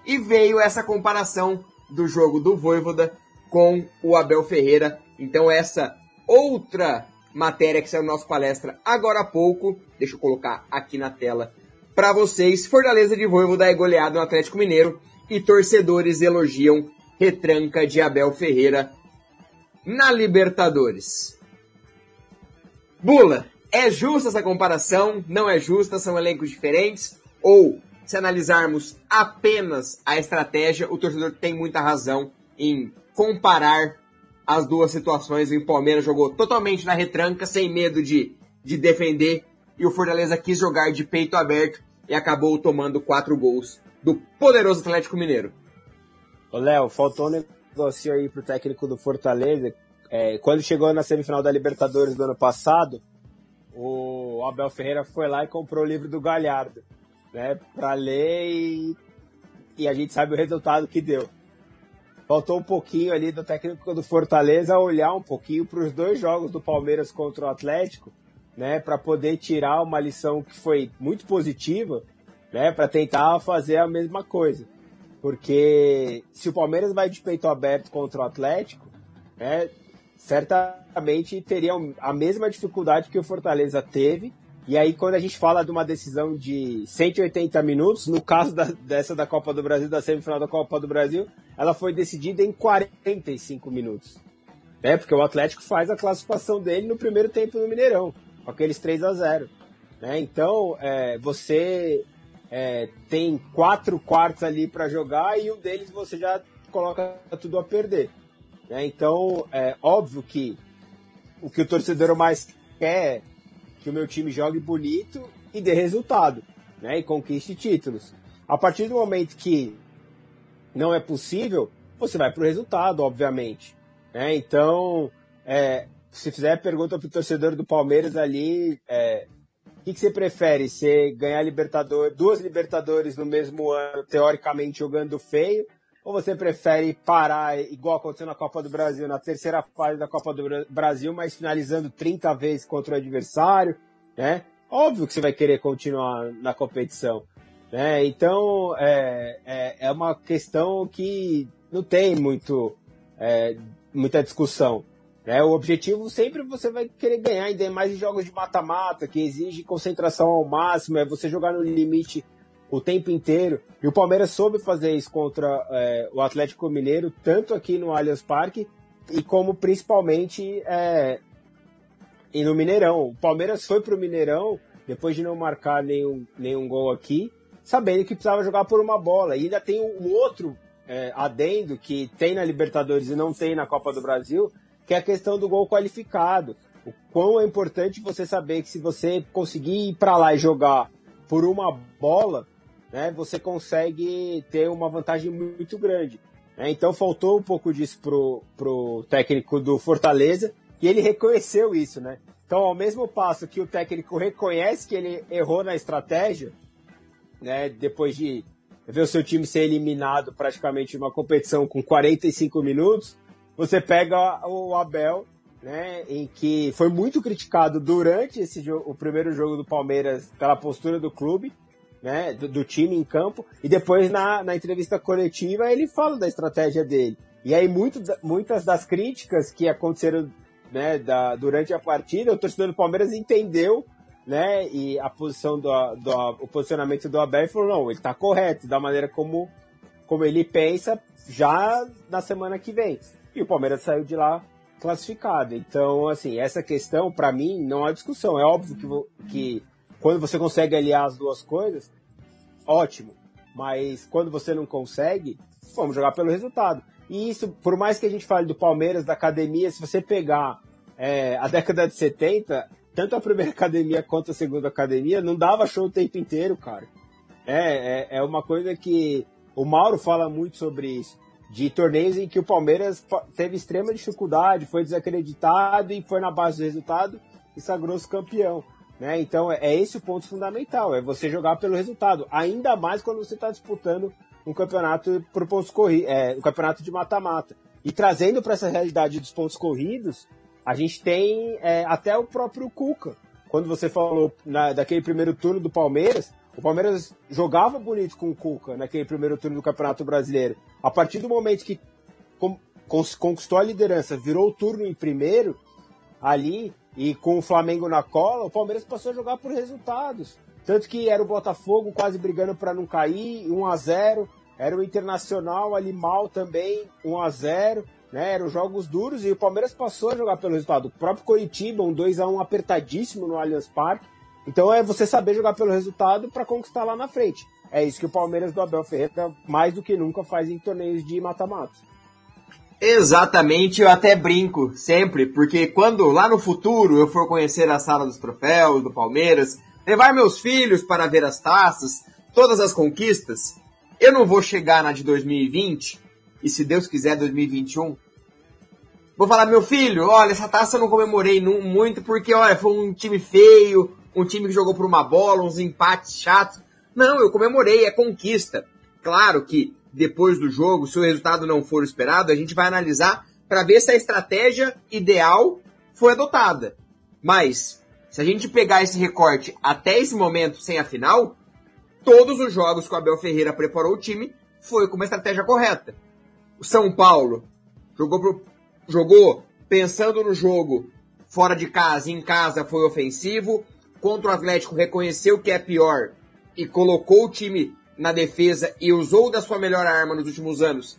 Speaker 1: e veio essa comparação do jogo do Voivoda com o Abel Ferreira. Então essa outra matéria que saiu no nosso palestra agora há pouco, deixa eu colocar aqui na tela para vocês. Fortaleza de Voivoda é goleado no Atlético Mineiro e torcedores elogiam retranca de Abel Ferreira na Libertadores. Bula, é justa essa comparação? Não é justa? São elencos diferentes? Ou se analisarmos apenas a estratégia, o torcedor tem muita razão em comparar as duas situações. O Palmeiras jogou totalmente na retranca, sem medo de, de defender, e o Fortaleza quis jogar de peito aberto e acabou tomando quatro gols do poderoso Atlético Mineiro.
Speaker 2: Ô Léo, faltou um negócio aí pro técnico do Fortaleza. É, quando chegou na semifinal da Libertadores do ano passado, o Abel Ferreira foi lá e comprou o livro do Galhardo né, para ler e, e a gente sabe o resultado que deu. Faltou um pouquinho ali do técnico do Fortaleza olhar um pouquinho para os dois jogos do Palmeiras contra o Atlético, né, para poder tirar uma lição que foi muito positiva, né, para tentar fazer a mesma coisa. Porque se o Palmeiras vai de peito aberto contra o Atlético, né, certamente teria a mesma dificuldade que o Fortaleza teve e aí, quando a gente fala de uma decisão de 180 minutos, no caso da, dessa da Copa do Brasil, da semifinal da Copa do Brasil, ela foi decidida em 45 minutos. Né? Porque o Atlético faz a classificação dele no primeiro tempo no Mineirão, com aqueles 3 a 0 né? Então, é, você é, tem quatro quartos ali para jogar e um deles você já coloca tudo a perder. Né? Então, é óbvio que o que o torcedor mais quer que o meu time jogue bonito e dê resultado, né? E conquiste títulos. A partir do momento que não é possível, você vai para o resultado, obviamente. Né? Então, é, se fizer pergunta para o torcedor do Palmeiras ali, é, o que, que, você prefere? Você ganhar Libertador, duas Libertadores no mesmo ano, teoricamente jogando feio, ou você prefere parar, igual aconteceu na Copa do Brasil, na terceira fase da Copa do Brasil, mas finalizando 30 vezes contra o adversário, né? Óbvio que você vai querer continuar na competição, né? Então, é, é, é uma questão que não tem muito, é, muita discussão. Né? O objetivo sempre você vai querer ganhar, ainda mais em jogos de mata-mata, que exige concentração ao máximo, é você jogar no limite o tempo inteiro. E o Palmeiras soube fazer isso contra é, o Atlético Mineiro, tanto aqui no Allianz Parque, e como principalmente é, e no Mineirão. O Palmeiras foi para o Mineirão, depois de não marcar nenhum, nenhum gol aqui, sabendo que precisava jogar por uma bola. E ainda tem um outro é, adendo que tem na Libertadores e não tem na Copa do Brasil, que é a questão do gol qualificado. O quão é importante você saber que se você conseguir ir para lá e jogar por uma bola, né, você consegue ter uma vantagem muito grande. Né? Então faltou um pouco disso pro, pro técnico do Fortaleza e ele reconheceu isso, né? Então, ao mesmo passo que o técnico reconhece que ele errou na estratégia, né, depois de ver o seu time ser eliminado praticamente uma competição com 45 minutos, você pega o Abel, né, em que foi muito criticado durante esse jogo, o primeiro jogo do Palmeiras pela postura do clube, né, do, do, time em campo, e depois na, na entrevista coletiva ele fala da estratégia dele. E aí muito, muitas das críticas que aconteceram né, da, durante a partida, o torcedor do Palmeiras entendeu né, e a posição do, do o posicionamento do Abel e falou, não, ele está correto, da maneira como, como ele pensa já na semana que vem. E o Palmeiras saiu de lá classificado. Então, assim, essa questão, para mim, não há discussão. É óbvio que, que quando você consegue aliar as duas coisas, ótimo. Mas quando você não consegue, vamos jogar pelo resultado. E isso, por mais que a gente fale do Palmeiras, da academia, se você pegar é, a década de 70, tanto a primeira academia quanto a segunda academia, não dava show o tempo inteiro, cara. É, é, é uma coisa que o Mauro fala muito sobre isso. de torneios em que o Palmeiras teve extrema dificuldade, foi desacreditado e foi na base do resultado e sagrou-se campeão. Né? Então é esse o ponto fundamental, é você jogar pelo resultado, ainda mais quando você está disputando um campeonato por pontos corridos, é, um campeonato de mata-mata. E trazendo para essa realidade dos pontos corridos, a gente tem é, até o próprio Cuca. Quando você falou na, daquele primeiro turno do Palmeiras, o Palmeiras jogava bonito com o Cuca naquele primeiro turno do Campeonato Brasileiro. A partir do momento que conquistou a liderança, virou o turno em primeiro, ali, e com o Flamengo na cola, o Palmeiras passou a jogar por resultados. Tanto que era o Botafogo quase brigando para não cair, 1 a 0 Era o Internacional ali mal também, 1 a 0 né? Eram jogos duros e o Palmeiras passou a jogar pelo resultado. O próprio Coritiba, um 2 a 1 apertadíssimo no Allianz Parque. Então é você saber jogar pelo resultado para conquistar lá na frente. É isso que o Palmeiras do Abel Ferreira mais do que nunca faz em torneios de mata-mata.
Speaker 1: Exatamente, eu até brinco sempre, porque quando lá no futuro eu for conhecer a sala dos troféus do Palmeiras, levar meus filhos para ver as taças, todas as conquistas, eu não vou chegar na de 2020 e se Deus quiser 2021, vou falar meu filho, olha essa taça eu não comemorei muito porque olha foi um time feio, um time que jogou por uma bola, uns empates chatos. Não, eu comemorei, é conquista. Claro que depois do jogo, se o resultado não for esperado, a gente vai analisar para ver se a estratégia ideal foi adotada. Mas, se a gente pegar esse recorte até esse momento sem a final, todos os jogos que o Abel Ferreira preparou o time foi com uma estratégia correta. O São Paulo jogou, pro, jogou pensando no jogo fora de casa, em casa foi ofensivo contra o Atlético reconheceu que é pior e colocou o time na defesa e usou da sua melhor arma nos últimos anos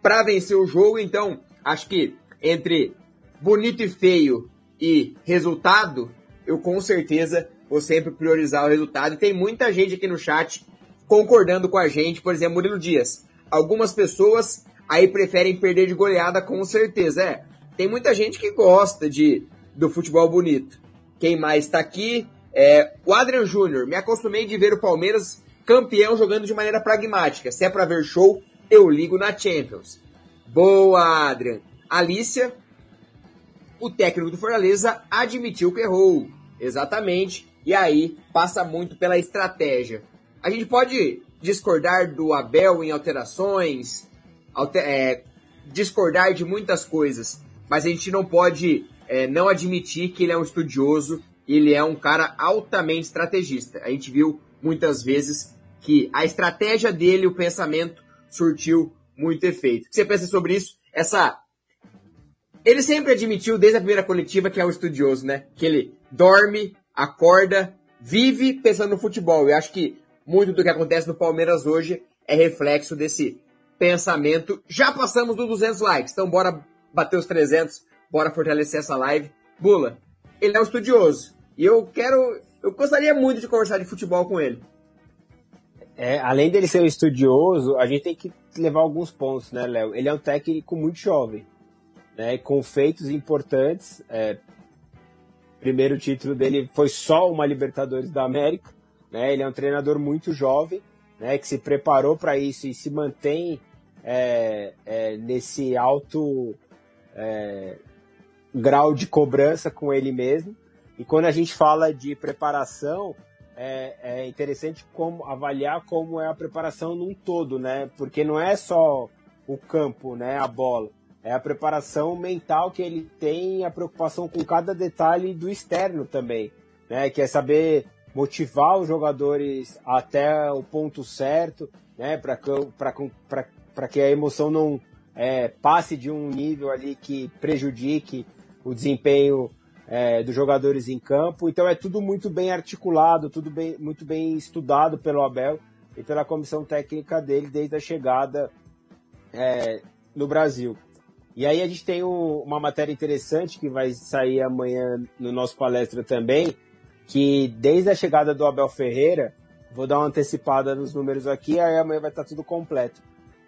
Speaker 1: para vencer o jogo. Então, acho que entre bonito e feio e resultado, eu com certeza vou sempre priorizar o resultado. E tem muita gente aqui no chat concordando com a gente. Por exemplo, Murilo Dias. Algumas pessoas aí preferem perder de goleada com certeza. É, tem muita gente que gosta de do futebol bonito. Quem mais está aqui? É, o Adrian Júnior. Me acostumei de ver o Palmeiras campeão jogando de maneira pragmática. Se é para ver show, eu ligo na Champions. Boa, Adrian. Alicia, o técnico do Fortaleza admitiu que errou. Exatamente. E aí passa muito pela estratégia. A gente pode discordar do Abel em alterações, alter, é, discordar de muitas coisas, mas a gente não pode é, não admitir que ele é um estudioso, ele é um cara altamente estrategista. A gente viu muitas vezes que a estratégia dele, o pensamento, surtiu muito efeito. O que você pensa sobre isso? Essa. Ele sempre admitiu, desde a primeira coletiva, que é um estudioso, né? Que ele dorme, acorda, vive pensando no futebol. Eu acho que muito do que acontece no Palmeiras hoje é reflexo desse pensamento. Já passamos dos 200 likes, então bora bater os 300 bora fortalecer essa live. Bula, ele é um estudioso. E eu quero. Eu gostaria muito de conversar de futebol com ele.
Speaker 2: É, além dele ser um estudioso, a gente tem que levar alguns pontos, né, Léo? Ele é um técnico muito jovem, né? Com feitos importantes. É, primeiro título dele foi só uma Libertadores da América, né? Ele é um treinador muito jovem, né? Que se preparou para isso e se mantém é, é, nesse alto é, grau de cobrança com ele mesmo. E quando a gente fala de preparação, é, é, interessante como avaliar como é a preparação num todo, né? Porque não é só o campo, né? A bola. É a preparação mental que ele tem, a preocupação com cada detalhe do externo também, né? Que é saber motivar os jogadores até o ponto certo, né? Para que a emoção não é, passe de um nível ali que prejudique o desempenho é, dos jogadores em campo. Então é tudo muito bem articulado, tudo bem, muito bem estudado pelo Abel e pela comissão técnica dele desde a chegada é, no Brasil. E aí a gente tem um, uma matéria interessante que vai sair amanhã no nosso palestra também, que desde a chegada do Abel Ferreira, vou dar uma antecipada nos números aqui, aí amanhã vai estar tudo completo.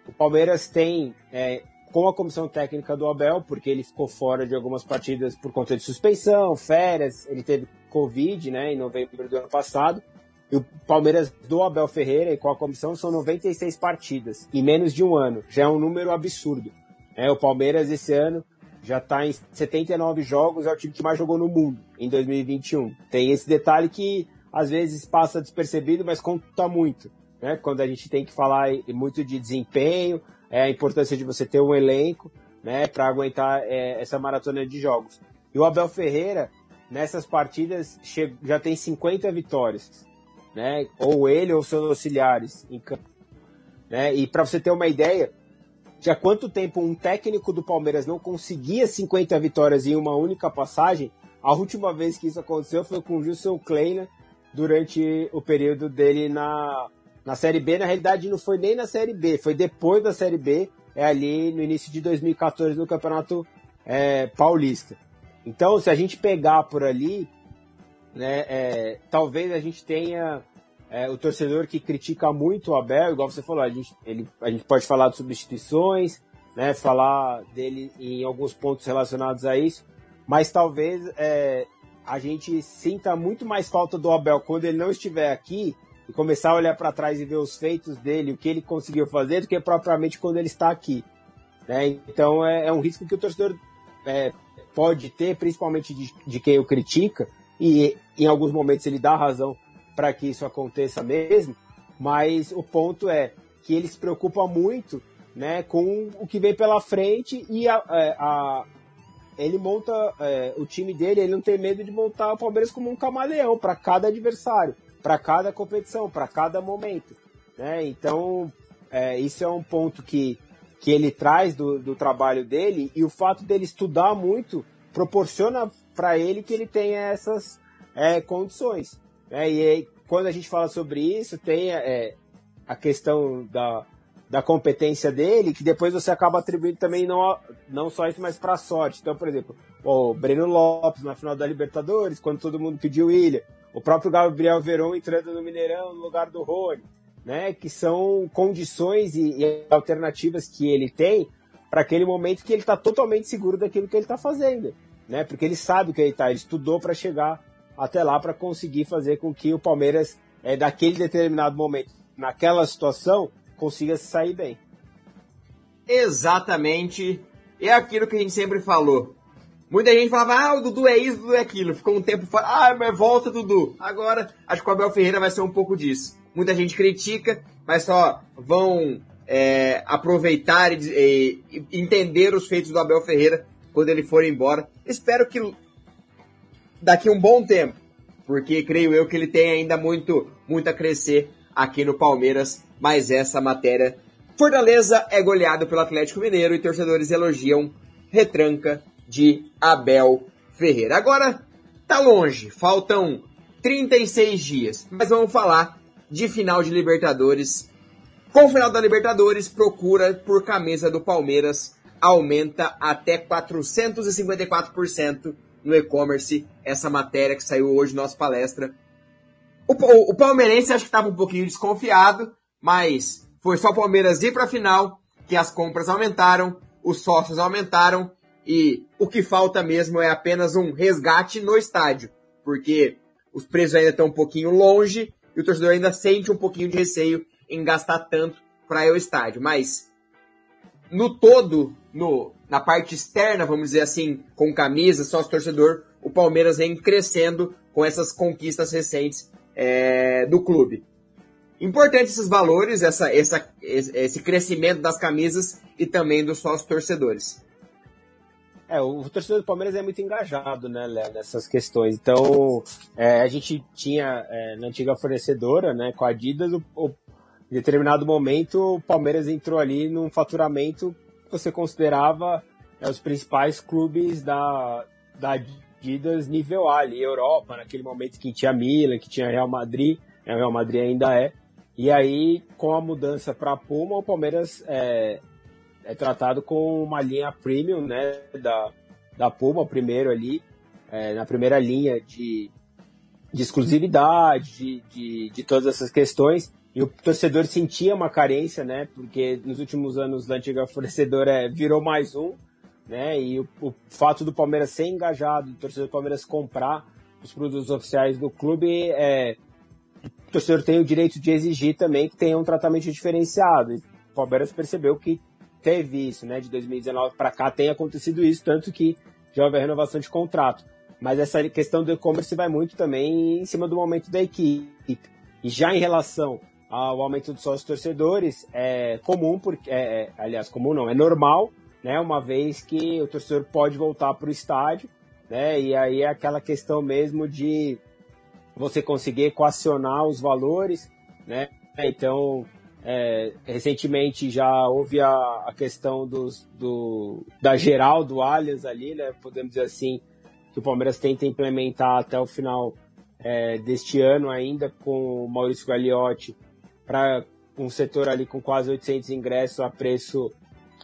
Speaker 2: O Palmeiras tem é, com a comissão técnica do Abel, porque ele ficou fora de algumas partidas por conta de suspensão, férias, ele teve Covid, né, em novembro do ano passado. E o Palmeiras do Abel Ferreira e com a comissão são 96 partidas em menos de um ano. Já é um número absurdo. É, o Palmeiras esse ano já está em 79 jogos, é o time que mais jogou no mundo em 2021. Tem esse detalhe que às vezes passa despercebido, mas conta muito. Né? Quando a gente tem que falar muito de desempenho, é a importância de você ter um elenco né, para aguentar é, essa maratona de jogos. E o Abel Ferreira, nessas partidas, já tem 50 vitórias né? Ou ele ou seus auxiliares em campo. Né? E para você ter uma ideia, de quanto tempo um técnico do Palmeiras não conseguia 50 vitórias em uma única passagem, a última vez que isso aconteceu foi com o Gilson Kleina durante o período dele na, na Série B. Na realidade, não foi nem na Série B, foi depois da Série B, é ali no início de 2014 no Campeonato é, Paulista. Então, se a gente pegar por ali, né, é, talvez a gente tenha é, o torcedor que critica muito o Abel, igual você falou, a gente, ele, a gente pode falar de substituições, né, falar dele em alguns pontos relacionados a isso, mas talvez é, a gente sinta muito mais falta do Abel quando ele não estiver aqui e começar a olhar para trás e ver os feitos dele, o que ele conseguiu fazer, do que propriamente quando ele está aqui. Né? Então é, é um risco que o torcedor é, pode ter, principalmente de, de quem o critica, e em alguns momentos ele dá razão para que isso aconteça mesmo, mas o ponto é que ele se preocupa muito né, com o que vem pela frente e a, a, é, a ele monta é, o time dele, ele não tem medo de montar o Palmeiras como um camaleão para cada adversário, para cada competição, para cada momento. Né? Então, é, isso é um ponto que, que ele traz do, do trabalho dele e o fato dele estudar muito proporciona para ele que ele tenha essas é, condições. Né? E aí, quando a gente fala sobre isso, tem é, a questão da, da competência dele, que depois você acaba atribuindo também não, não só isso, mas para sorte. Então, por exemplo, o Breno Lopes na final da Libertadores, quando todo mundo pediu ilha, o próprio Gabriel Veron entrando no Mineirão no lugar do Rony, né? Que são condições e, e alternativas que ele tem para aquele momento que ele está totalmente seguro daquilo que ele está fazendo né? Porque ele sabe o que ele tá, ele estudou para chegar até lá para conseguir fazer com que o Palmeiras, é, daquele determinado momento, naquela situação, consiga sair bem.
Speaker 1: Exatamente. É aquilo que a gente sempre falou. Muita gente falava, ah, o Dudu é isso, o Dudu é aquilo. Ficou um tempo falando, ah, mas volta, Dudu. Agora, acho que o Abel Ferreira vai ser um pouco disso. Muita gente critica, mas só vão é, aproveitar e, e, entender os feitos do Abel Ferreira quando ele for embora. Espero que daqui um bom tempo, porque creio eu que ele tem ainda muito, muito a crescer aqui no Palmeiras, mas essa matéria. Fortaleza é goleado pelo Atlético Mineiro e torcedores elogiam retranca de Abel Ferreira. Agora tá longe, faltam 36 dias, mas vamos falar de final de Libertadores. Com o final da Libertadores, procura por camisa do Palmeiras aumenta até 454% no e-commerce. Essa matéria que saiu hoje nossa palestra. O, o, o palmeirense acho que estava um pouquinho desconfiado, mas foi só o Palmeiras ir para a final que as compras aumentaram, os sócios aumentaram e o que falta mesmo é apenas um resgate no estádio, porque os preços ainda estão um pouquinho longe e o torcedor ainda sente um pouquinho de receio em gastar tanto para ir ao estádio. Mas no todo, no, na parte externa, vamos dizer assim, com camisa, sócio torcedor, o Palmeiras vem crescendo com essas conquistas recentes é, do clube. Importante esses valores, essa, essa, esse crescimento das camisas e também dos sócios torcedores.
Speaker 2: É, o torcedor do Palmeiras é muito engajado, né, Léo, nessas questões. Então, é, a gente tinha é, na antiga fornecedora, né, com a Adidas, o, o, em determinado momento o Palmeiras entrou ali num faturamento que você considerava é, os principais clubes da, da Adidas nível A ali, Europa, naquele momento que tinha Milan, que tinha Real Madrid, né, Real Madrid ainda é. E aí, com a mudança para Puma, o Palmeiras é, é tratado com uma linha premium, né, da, da Puma, primeiro ali, é, na primeira linha de, de exclusividade, de, de, de todas essas questões. E o torcedor sentia uma carência, né? Porque nos últimos anos da antiga fornecedora virou mais um, né? E o, o fato do Palmeiras ser engajado, do torcedor do Palmeiras comprar os produtos oficiais do clube, é, o torcedor tem o direito de exigir também que tenha um tratamento diferenciado. E o Palmeiras percebeu que teve isso, né? De 2019 para cá tem acontecido isso, tanto que já houve a renovação de contrato. Mas essa questão do e-commerce vai muito também em cima do momento da equipe. E já em relação ao aumento dos sócios torcedores, é comum, porque, é, é, aliás, comum não, é normal, né? Uma vez que o torcedor pode voltar para o estádio, né? E aí é aquela questão mesmo de você conseguir equacionar os valores, né? Então, é, recentemente já houve a, a questão dos, do, da geral do Allianz ali, né? Podemos dizer assim, que o Palmeiras tenta implementar até o final é, deste ano ainda com o Maurício Gagliotti para um setor ali com quase 800 ingressos a preço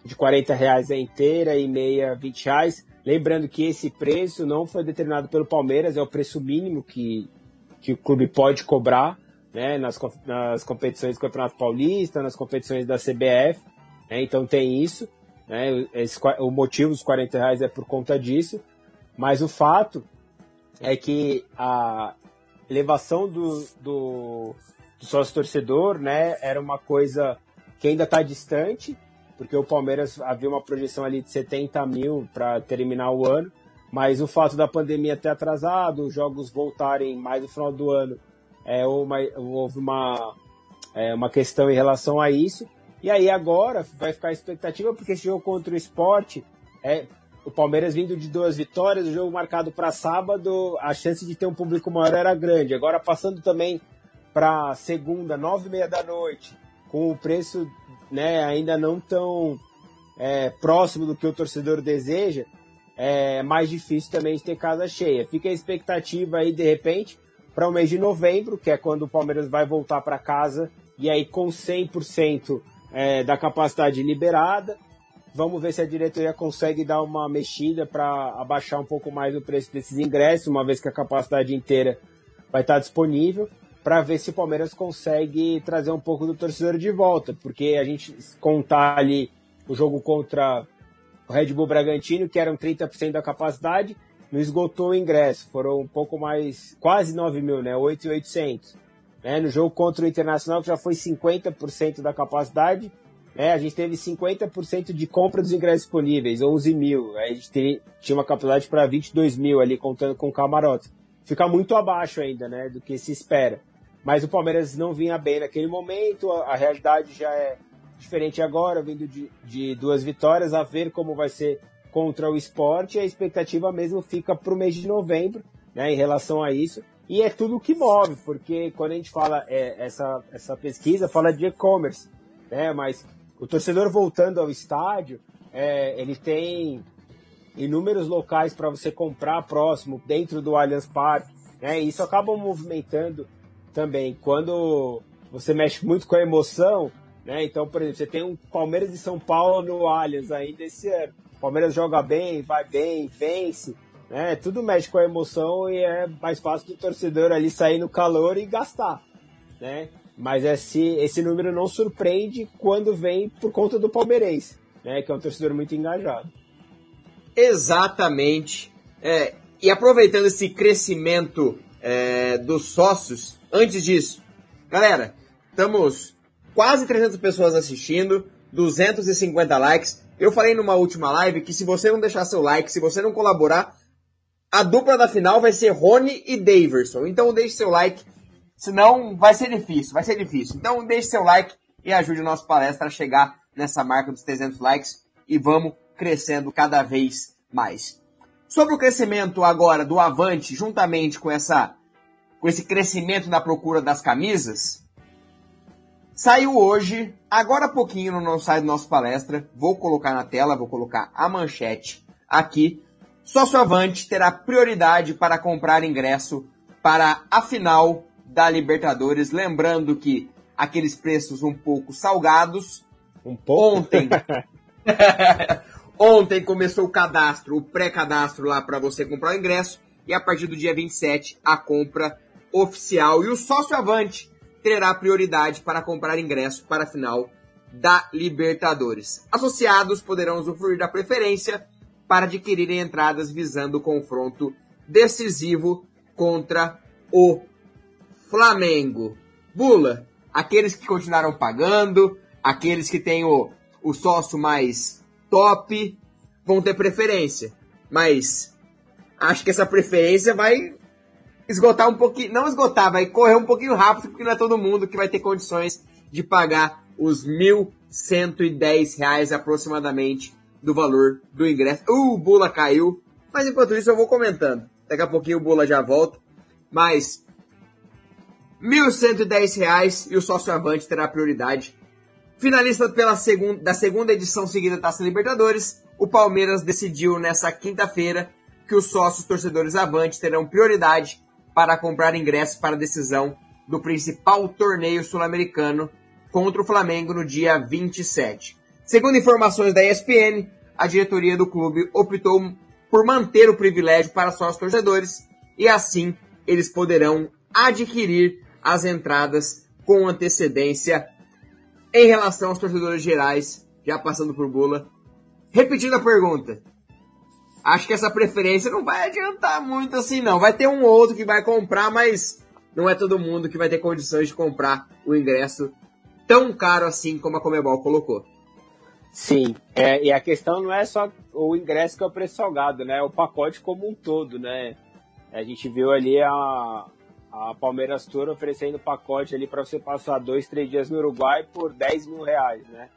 Speaker 2: de 40 reais a inteira e meia 20 reais. Lembrando que esse preço não foi determinado pelo Palmeiras, é o preço mínimo que, que o clube pode cobrar né, nas, nas competições do Campeonato Paulista, nas competições da CBF. Né, então tem isso. Né, esse, o motivo dos 40 reais é por conta disso. Mas o fato é que a elevação do, do, do sócio torcedor né, era uma coisa que ainda está distante, porque o Palmeiras havia uma projeção ali de 70 mil para terminar o ano, mas o fato da pandemia ter atrasado, os jogos voltarem mais no final do ano, é, uma, houve uma, é, uma questão em relação a isso. E aí agora vai ficar a expectativa, porque esse jogo contra o esporte, é, o Palmeiras vindo de duas vitórias, o jogo marcado para sábado, a chance de ter um público maior era grande. Agora passando também para segunda, nove e meia da noite, com o preço né, ainda não tão é, próximo do que o torcedor deseja, é mais difícil também de ter casa cheia. Fica a expectativa aí, de repente, para o mês de novembro, que é quando o Palmeiras vai voltar para casa, e aí com 100% é, da capacidade liberada. Vamos ver se a diretoria consegue dar uma mexida para abaixar um pouco mais o preço desses ingressos, uma vez que a capacidade inteira vai estar disponível, para ver se o Palmeiras consegue trazer um pouco do torcedor de volta, porque a gente contar ali o jogo contra o Red Bull Bragantino, que eram 30% da capacidade, não esgotou o ingresso, foram um pouco mais, quase 9 mil, né? 8,800. Né? No jogo contra o Internacional, que já foi 50% da capacidade, né? a gente teve 50% de compra dos ingressos disponíveis, 11 mil. a gente tinha uma capacidade para 22 mil ali, contando com camarotes. Fica muito abaixo ainda, né? Do que se espera. Mas o Palmeiras não vinha bem naquele momento, a, a realidade já é diferente agora, vindo de, de duas vitórias, a ver como vai ser contra o esporte, a expectativa mesmo fica para o mês de novembro, né, em relação a isso. E é tudo que move, porque quando a gente fala é, essa, essa pesquisa, fala de e-commerce, né, mas o torcedor voltando ao estádio, é, ele tem inúmeros locais para você comprar próximo, dentro do Allianz Parque, né, e isso acaba movimentando também. Quando você mexe muito com a emoção, né, então, por exemplo, você tem um Palmeiras de São Paulo no Allianz ainda esse ano. Palmeiras joga bem, vai bem, vence, né? Tudo mexe com a emoção e é mais fácil do torcedor ali sair no calor e gastar, né? Mas esse, esse número não surpreende quando vem por conta do palmeirense, né? Que é um torcedor muito engajado.
Speaker 1: Exatamente. É, e aproveitando esse crescimento é, dos sócios, antes disso, galera, estamos quase 300 pessoas assistindo, 250 likes. Eu falei numa última live que se você não deixar seu like, se você não colaborar, a dupla da final vai ser Rony e Daverson. Então deixe seu like, senão vai ser difícil, vai ser difícil. Então deixe seu like e ajude o nosso palestra a chegar nessa marca dos 300 likes e vamos crescendo cada vez mais. Sobre o crescimento agora do Avante, juntamente com essa com esse crescimento na procura das camisas, Saiu hoje, agora há pouquinho no nosso site do nosso palestra, vou colocar na tela, vou colocar a manchete aqui. Sócio Avante terá prioridade para comprar ingresso para a final da Libertadores. Lembrando que aqueles preços um pouco salgados.
Speaker 2: Um pouco?
Speaker 1: Ontem. ontem começou o cadastro, o pré-cadastro lá para você comprar o ingresso. E a partir do dia 27, a compra oficial. E o Sócio Avante terá prioridade para comprar ingresso para a final da Libertadores. Associados poderão usufruir da preferência para adquirirem entradas visando o confronto decisivo contra o Flamengo. Bula, aqueles que continuaram pagando, aqueles que têm o, o sócio mais top, vão ter preferência. Mas acho que essa preferência vai esgotar um pouquinho, não esgotar, vai correr um pouquinho rápido, porque não é todo mundo que vai ter condições de pagar os R$ 1.110 aproximadamente do valor do ingresso. Uh, o Bula caiu, mas enquanto isso eu vou comentando. Daqui a pouquinho o Bula já volta, mas R$ 1.110 e o sócio avante terá prioridade. Finalista pela segunda, da segunda edição seguida da Taça Libertadores, o Palmeiras decidiu nessa quinta-feira que os sócios torcedores avante terão prioridade para comprar ingressos para a decisão do principal torneio sul-americano contra o Flamengo no dia 27. Segundo informações da ESPN, a diretoria do clube optou por manter o privilégio para sócios torcedores e assim eles poderão adquirir as entradas com antecedência em relação aos torcedores gerais, já passando por bula. Repetindo a pergunta, acho que essa preferência não vai adiantar muito assim, não. Vai ter um outro que vai comprar, mas não é todo mundo que vai ter condições de comprar o ingresso tão caro assim como a Comebol colocou.
Speaker 2: Sim, é, e a questão não é só o ingresso que é o preço salgado, né? É o pacote como um todo, né? A gente viu ali a, a Palmeiras Tour oferecendo pacote ali para você passar dois, três dias no Uruguai por 10 mil reais, né?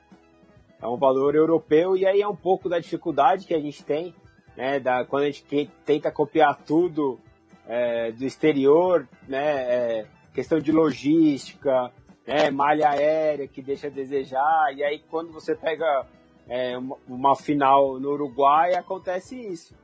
Speaker 2: É um valor europeu e aí é um pouco da dificuldade que a gente tem né, da, quando a gente tenta copiar tudo é, do exterior, né, é, questão de logística, né, malha aérea que deixa a desejar, e aí quando você pega é, uma, uma, final no Uruguai, acontece isso.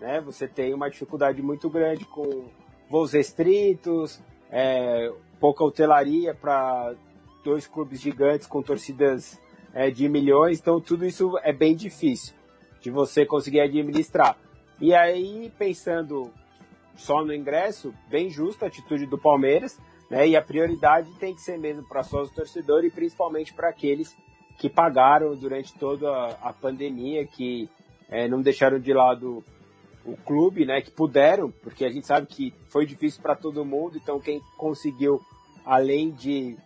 Speaker 2: Né, você tem uma dificuldade muito grande com voos restritos, é, pouca hotelaria para dois clubes gigantes com torcidas é, de milhões, então tudo isso é bem difícil de você conseguir administrar. E aí, pensando só no ingresso, bem justa a atitude do Palmeiras, né? E a prioridade tem que ser mesmo para sócio torcedor e principalmente para aqueles que pagaram durante toda a, pandemia, que é, não deixaram de lado o clube, né? Que puderam, porque a gente sabe que foi difícil para todo mundo, então quem conseguiu, além de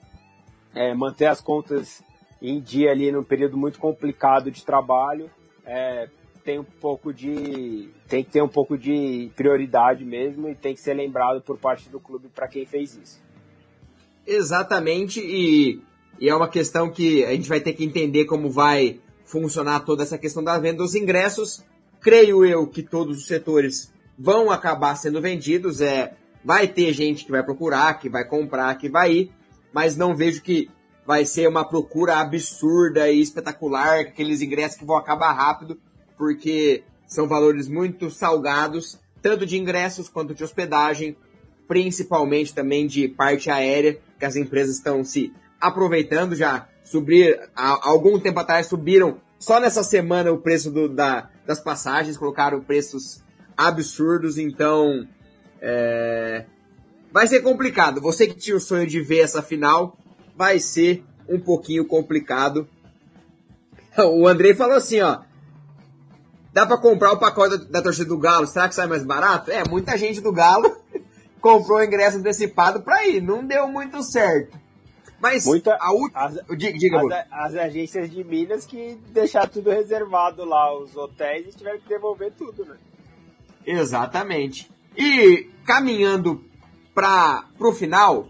Speaker 2: é, manter as contas em dia ali num período muito complicado de trabalho, é, tem um pouco de tem que ter um pouco de prioridade mesmo e tem que ser lembrado por parte do clube para quem fez isso.
Speaker 1: Exatamente e, e é uma questão que a gente vai ter que entender como vai funcionar toda essa questão da venda dos ingressos. Creio eu que todos os setores vão acabar sendo vendidos. É, vai ter gente que vai procurar, que vai comprar, que vai ir, mas não vejo que vai ser uma procura absurda e espetacular, aqueles ingressos que vão acabar rápido, porque são valores muito salgados, tanto de ingressos quanto de hospedagem, principalmente também de parte aérea, que as empresas estão se aproveitando já subir há algum tempo atrás subiram só nessa semana o preço do, da, das passagens, colocaram preços absurdos, então é, vai ser complicado. Você que tinha o sonho de ver essa final, vai ser um pouquinho complicado. O Andrei falou assim, ó. Dá para comprar o pacote da, da, torcida do Galo, será que sai mais barato? É, muita gente do Galo comprou o ingresso antecipado para ir, não deu muito certo. Mas
Speaker 2: Muita, a última. Diga, diga as, as, agências de Minas que deixaram tudo reservado lá, os hotéis, e tiveram que devolver tudo, né?
Speaker 1: Exatamente. E caminhando para o final,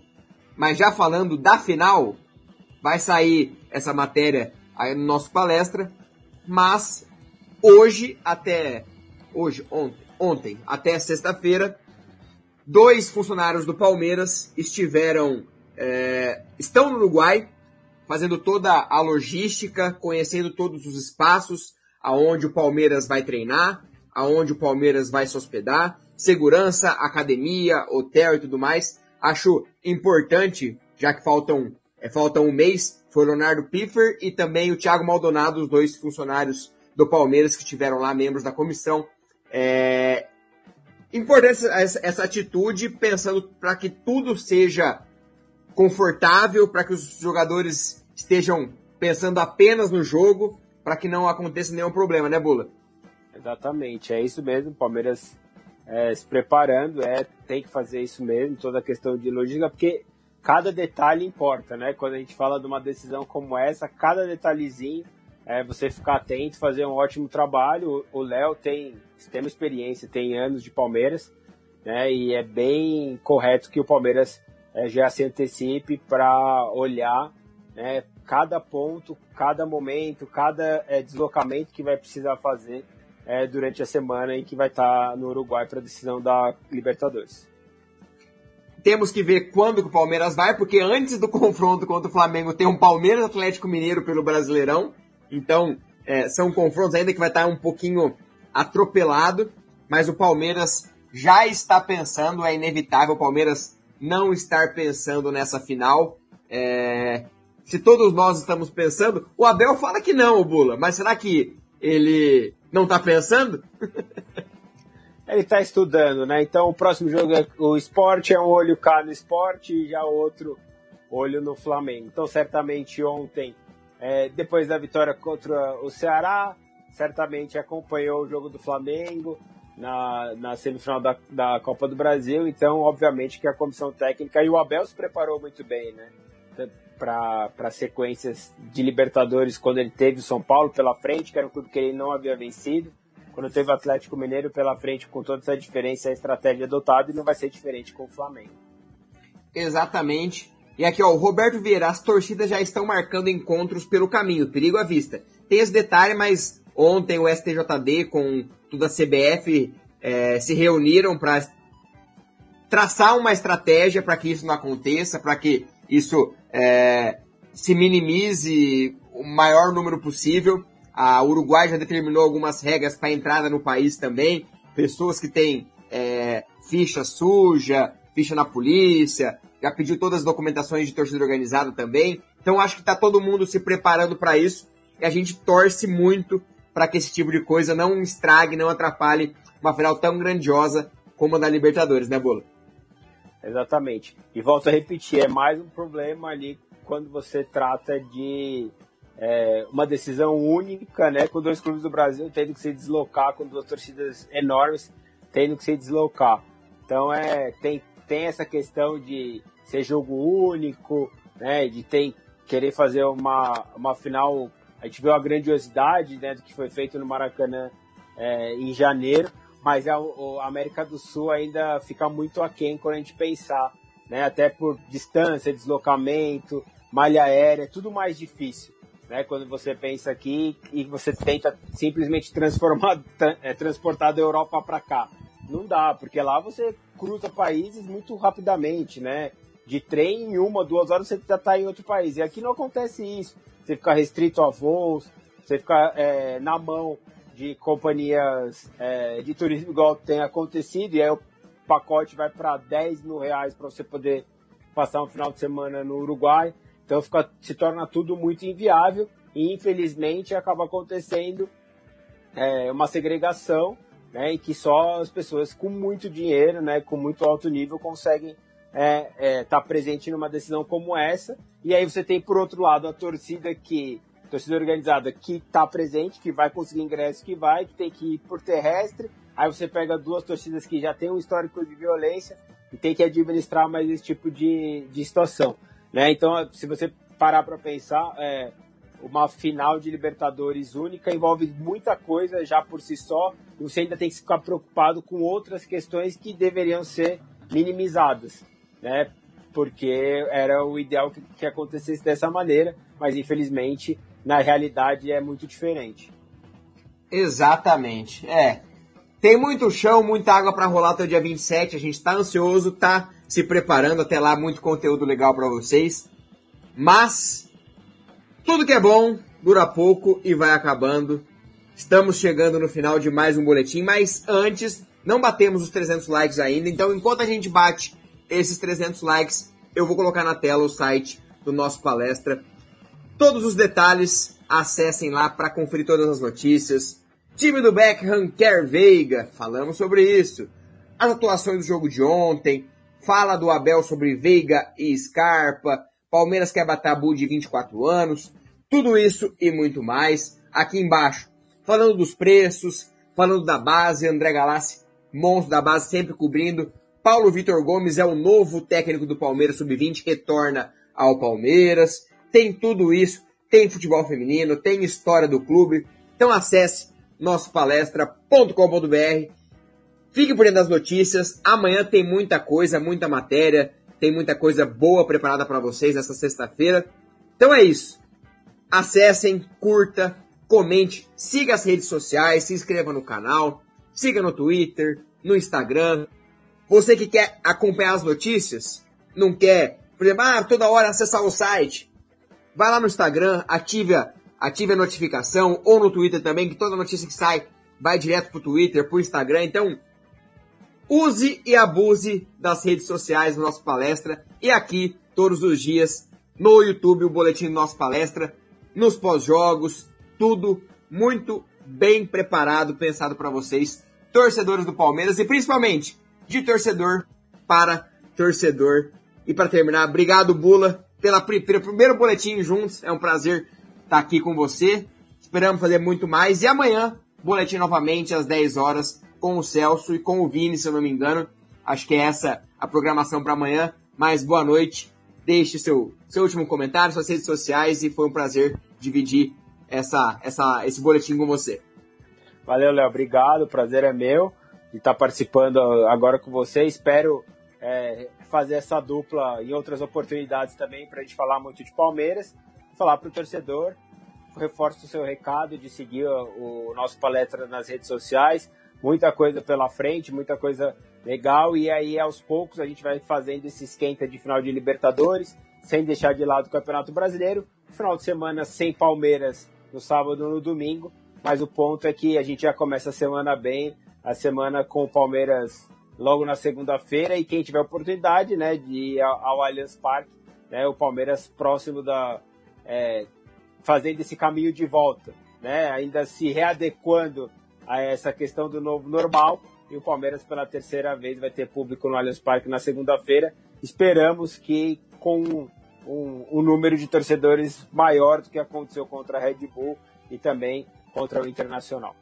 Speaker 1: mas já falando da final, vai sair essa matéria aí no nosso palestra, mas hoje até hoje ontem, ontem até sexta-feira, dois funcionários do Palmeiras estiveram é, estão no Uruguai fazendo toda a logística, conhecendo todos os espaços aonde o Palmeiras vai treinar, aonde o Palmeiras vai se hospedar, segurança, academia, hotel e tudo mais. Acho importante, já que faltam, é, faltam um mês, foi o Leonardo Piffer e também o Thiago Maldonado, os dois funcionários do Palmeiras que estiveram lá, membros da comissão. É, importante essa, essa atitude, pensando para que tudo seja confortável, para que os jogadores estejam pensando apenas no jogo, para que não aconteça nenhum problema, né, Bula?
Speaker 2: Exatamente, é isso mesmo. Palmeiras é, se preparando, é, tem que fazer isso mesmo, toda a questão de logística, porque cada detalhe importa, né? Quando a gente fala de uma decisão como essa, cada detalhezinho é você ficar atento, fazer um ótimo trabalho. O Léo tem extrema experiência, tem anos de Palmeiras, né? E é bem correto que o Palmeiras é, já se antecipe para olhar né, cada ponto, cada momento, cada é, deslocamento que vai precisar fazer é, durante a semana em que vai estar tá no Uruguai para a decisão da Libertadores.
Speaker 1: Temos que ver quando que o Palmeiras vai, porque antes do confronto contra o Flamengo tem um Palmeiras Atlético Mineiro pelo Brasileirão. Então, é, são confrontos ainda que vai estar tá um pouquinho atropelado, mas o Palmeiras já está pensando, é inevitável o Palmeiras não estar pensando nessa final. É, se todos nós estamos pensando, o Abel fala que não, o Bula, mas será que ele não está pensando?
Speaker 2: ele está estudando, né? Então o próximo jogo é o esporte, é um olho cá no esporte e já outro olho no Flamengo. Então certamente ontem, é, depois da vitória contra o Ceará, certamente acompanhou o jogo do Flamengo, na, na semifinal da, da Copa do Brasil, então, obviamente, que a comissão técnica e o Abel se preparou muito bem, né? Para sequências de Libertadores, quando ele teve o São Paulo pela frente, que era um clube que ele não havia vencido, quando teve o Atlético Mineiro pela frente, com toda essa diferença, a estratégia adotada, e não vai ser diferente com o Flamengo.
Speaker 1: Exatamente. E aqui, ó, o Roberto Vieira, as torcidas já estão marcando encontros pelo caminho, perigo à vista. Tem esse detalhe, mas ontem o STJD com toda a CBF é, se reuniram para traçar uma estratégia para que isso não aconteça, para que isso é, se minimize o maior número possível. A Uruguai já determinou algumas regras para entrada no país também. Pessoas que têm é, ficha suja, ficha na polícia, já pediu todas as documentações de torcida organizada também. Então acho que está todo mundo se preparando para isso e a gente torce muito para que esse tipo de coisa não estrague, não atrapalhe uma final tão grandiosa como a da Libertadores, né, Bolo?
Speaker 2: Exatamente. E volto a repetir, é mais um problema ali quando você trata de é, uma decisão única, né, com dois clubes do Brasil tendo que se deslocar, com duas torcidas enormes tendo que se deslocar. Então é tem tem essa questão de ser jogo único, né, de ter querer fazer uma, uma final a gente viu a grandiosidade né, do que foi feito no Maracanã é, em janeiro, mas a, a, América do Sul ainda fica muito aquém quando a gente pensar, né, até por distância, deslocamento, malha aérea, tudo mais difícil. Né, quando você pensa aqui e você tenta simplesmente transformar, é, transportar da Europa para cá. Não dá, porque lá você cruza países muito rapidamente, né? De trem, em uma, duas horas você já está em outro país. E aqui não acontece isso você ficar restrito a voos, você ficar é, na mão de companhias é, de turismo igual tem acontecido, e aí o pacote vai para 10 mil reais para você poder passar um final de semana no Uruguai. Então fica, se torna tudo muito inviável e infelizmente acaba acontecendo é, uma segregação né, em que só as pessoas com muito dinheiro, né, com muito alto nível conseguem estar é, é, tá presente numa decisão como essa. E aí você tem, por outro lado, a torcida que torcida organizada que está presente, que vai conseguir ingresso, que vai, que tem que ir por terrestre. Aí você pega duas torcidas que já têm um histórico de violência e tem que administrar mais esse tipo de, de situação. Né? Então, se você parar para pensar, é, uma final de Libertadores única envolve muita coisa já por si só, e você ainda tem que ficar preocupado com outras questões que deveriam ser minimizadas né? Porque era o ideal que, que acontecesse dessa maneira, mas infelizmente na realidade é muito diferente.
Speaker 1: Exatamente. É. Tem muito chão, muita água para rolar até o dia 27. A gente está ansioso, tá se preparando até lá, muito conteúdo legal para vocês. Mas tudo que é bom dura pouco e vai acabando. Estamos chegando no final de mais um boletim, mas antes não batemos os 300 likes ainda, então enquanto a gente bate esses 300 likes, eu vou colocar na tela o site do nosso palestra. Todos os detalhes, acessem lá para conferir todas as notícias. Time do Beckham quer Veiga, falamos sobre isso. As atuações do jogo de ontem, fala do Abel sobre Veiga e Scarpa, Palmeiras quer Batabu de 24 anos, tudo isso e muito mais aqui embaixo. Falando dos preços, falando da base, André Galassi, monstro da base, sempre cobrindo Paulo Vitor Gomes é o novo técnico do Palmeiras Sub-20, retorna ao Palmeiras. Tem tudo isso, tem futebol feminino, tem história do clube. Então acesse nossopalestra.com.br. Fique por dentro das notícias. Amanhã tem muita coisa, muita matéria, tem muita coisa boa preparada para vocês essa sexta-feira. Então é isso. Acessem, curta, comente, siga as redes sociais, se inscreva no canal, siga no Twitter, no Instagram. Você que quer acompanhar as notícias, não quer, por exemplo, ah, toda hora acessar o site, vai lá no Instagram, ative a, ative a notificação, ou no Twitter também, que toda notícia que sai vai direto pro Twitter, pro Instagram. Então, use e abuse das redes sociais do nosso palestra e aqui todos os dias no YouTube o boletim do nosso palestra, nos pós-jogos, tudo muito bem preparado, pensado para vocês, torcedores do Palmeiras e principalmente de torcedor para torcedor. E para terminar, obrigado Bula pela, pelo primeiro boletim juntos. É um prazer estar aqui com você. Esperamos fazer muito mais. E amanhã, boletim novamente às 10 horas com o Celso e com o Vini, se eu não me engano. Acho que é essa a programação para amanhã. Mas boa noite. Deixe seu, seu último comentário, suas redes sociais e foi um prazer dividir essa, essa, esse boletim com você.
Speaker 2: Valeu, Léo. Obrigado. O prazer é meu de estar participando agora com você. Espero é, fazer essa dupla em outras oportunidades também para a gente falar muito de Palmeiras. Falar para o torcedor, reforço o seu recado de seguir o, nosso palestra nas redes sociais. Muita coisa pela frente, muita coisa legal. E aí, aos poucos, a gente vai fazendo esse esquenta de final de Libertadores, sem deixar de lado o Campeonato Brasileiro. Final de semana sem Palmeiras no sábado no domingo, mas o ponto é que a gente já começa a semana bem, a semana com o Palmeiras logo na segunda-feira e quem tiver oportunidade, né, de ir ao, Allianz Parque, né, o Palmeiras próximo da é, fazendo esse caminho de volta, né, ainda se readequando a essa questão do novo normal e o Palmeiras pela terceira vez vai ter público no Allianz Parque na segunda-feira. Esperamos que com um, um, número de torcedores maior do que aconteceu contra a Red Bull e também contra o Internacional.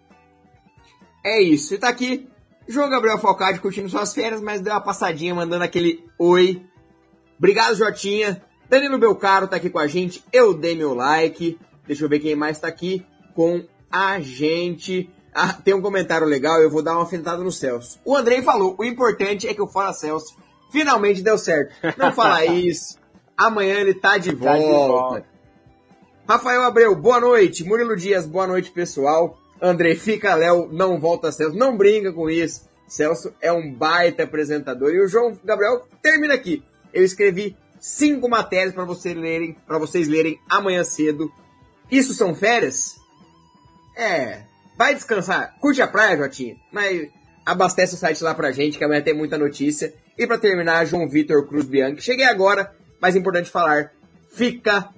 Speaker 1: É isso. E tá aqui João Gabriel Falcade curtindo suas férias, mas deu uma passadinha mandando aquele oi. Obrigado, Jotinha. Danilo Belcaro tá aqui com a gente. Eu dei meu like. Deixa eu ver quem mais tá aqui com a gente. Ah, tem um comentário legal, eu vou dar uma afetada no Celso. O Andrei falou, o importante é que o Fala Celso finalmente deu certo. Não fala isso. Amanhã ele tá de volta. Tá de volta. Rafael Abreu, boa noite. Murilo Dias, boa noite, pessoal. André, fica Léo, não volta Celso. Não brinca com isso. Celso é um baita apresentador. E o João Gabriel termina aqui. Eu escrevi cinco matérias para vocês lerem, para vocês lerem amanhã cedo. Isso são férias? É. Vai descansar. Curte a praia, Jotinha. Mas abastece o site lá pra gente, que amanhã tem muita notícia. E para terminar, João Vitor Cruz Bianchi. Cheguei agora mais importante falar, fica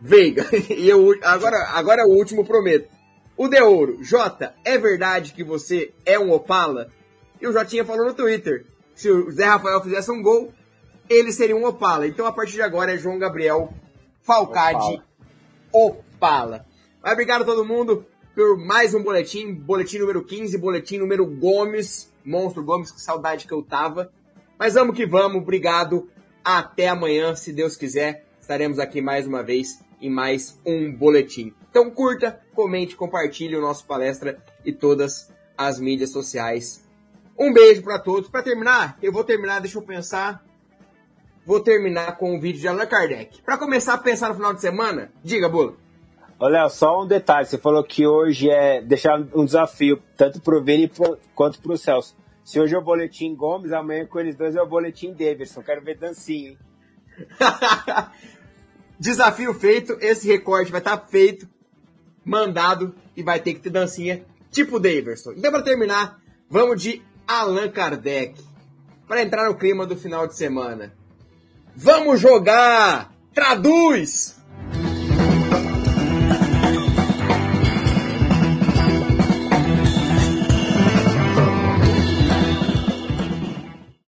Speaker 1: Veiga. E eu, agora, agora é o último, prometo. O De Ouro, Jota, é verdade que você é um Opala? E o Jotinha falou no Twitter, se o Zé Rafael fizesse um gol, ele seria um Opala. Então a partir de agora é João Gabriel Falcade Opala. Opala. Mas obrigado a todo mundo por mais um boletim, boletim número 15, boletim número Gomes, Monstro Gomes, que saudade que eu tava. Mas vamos que vamos, obrigado até amanhã, se Deus quiser. Estaremos aqui mais uma vez em mais um boletim. Então curta, comente, compartilhe o nosso palestra e todas as mídias sociais. Um beijo para todos. Para terminar, eu vou terminar, deixa eu pensar. Vou terminar com o um vídeo de Allan Kardec. Para começar a pensar no final de semana, diga, Bolo.
Speaker 2: Olha, só um detalhe. Você falou que hoje é deixar um desafio, tanto para o Vini quanto para o Celso. Se hoje é o boletim Gomes, amanhã com eles dois é o boletim Davidson. Quero ver dancinha, hein?
Speaker 1: Desafio feito, esse recorte vai estar tá feito, mandado e vai ter que ter dancinha tipo Davidson. Então, para terminar, vamos de Allan Kardec. Para entrar no clima do final de semana. Vamos jogar! Traduz!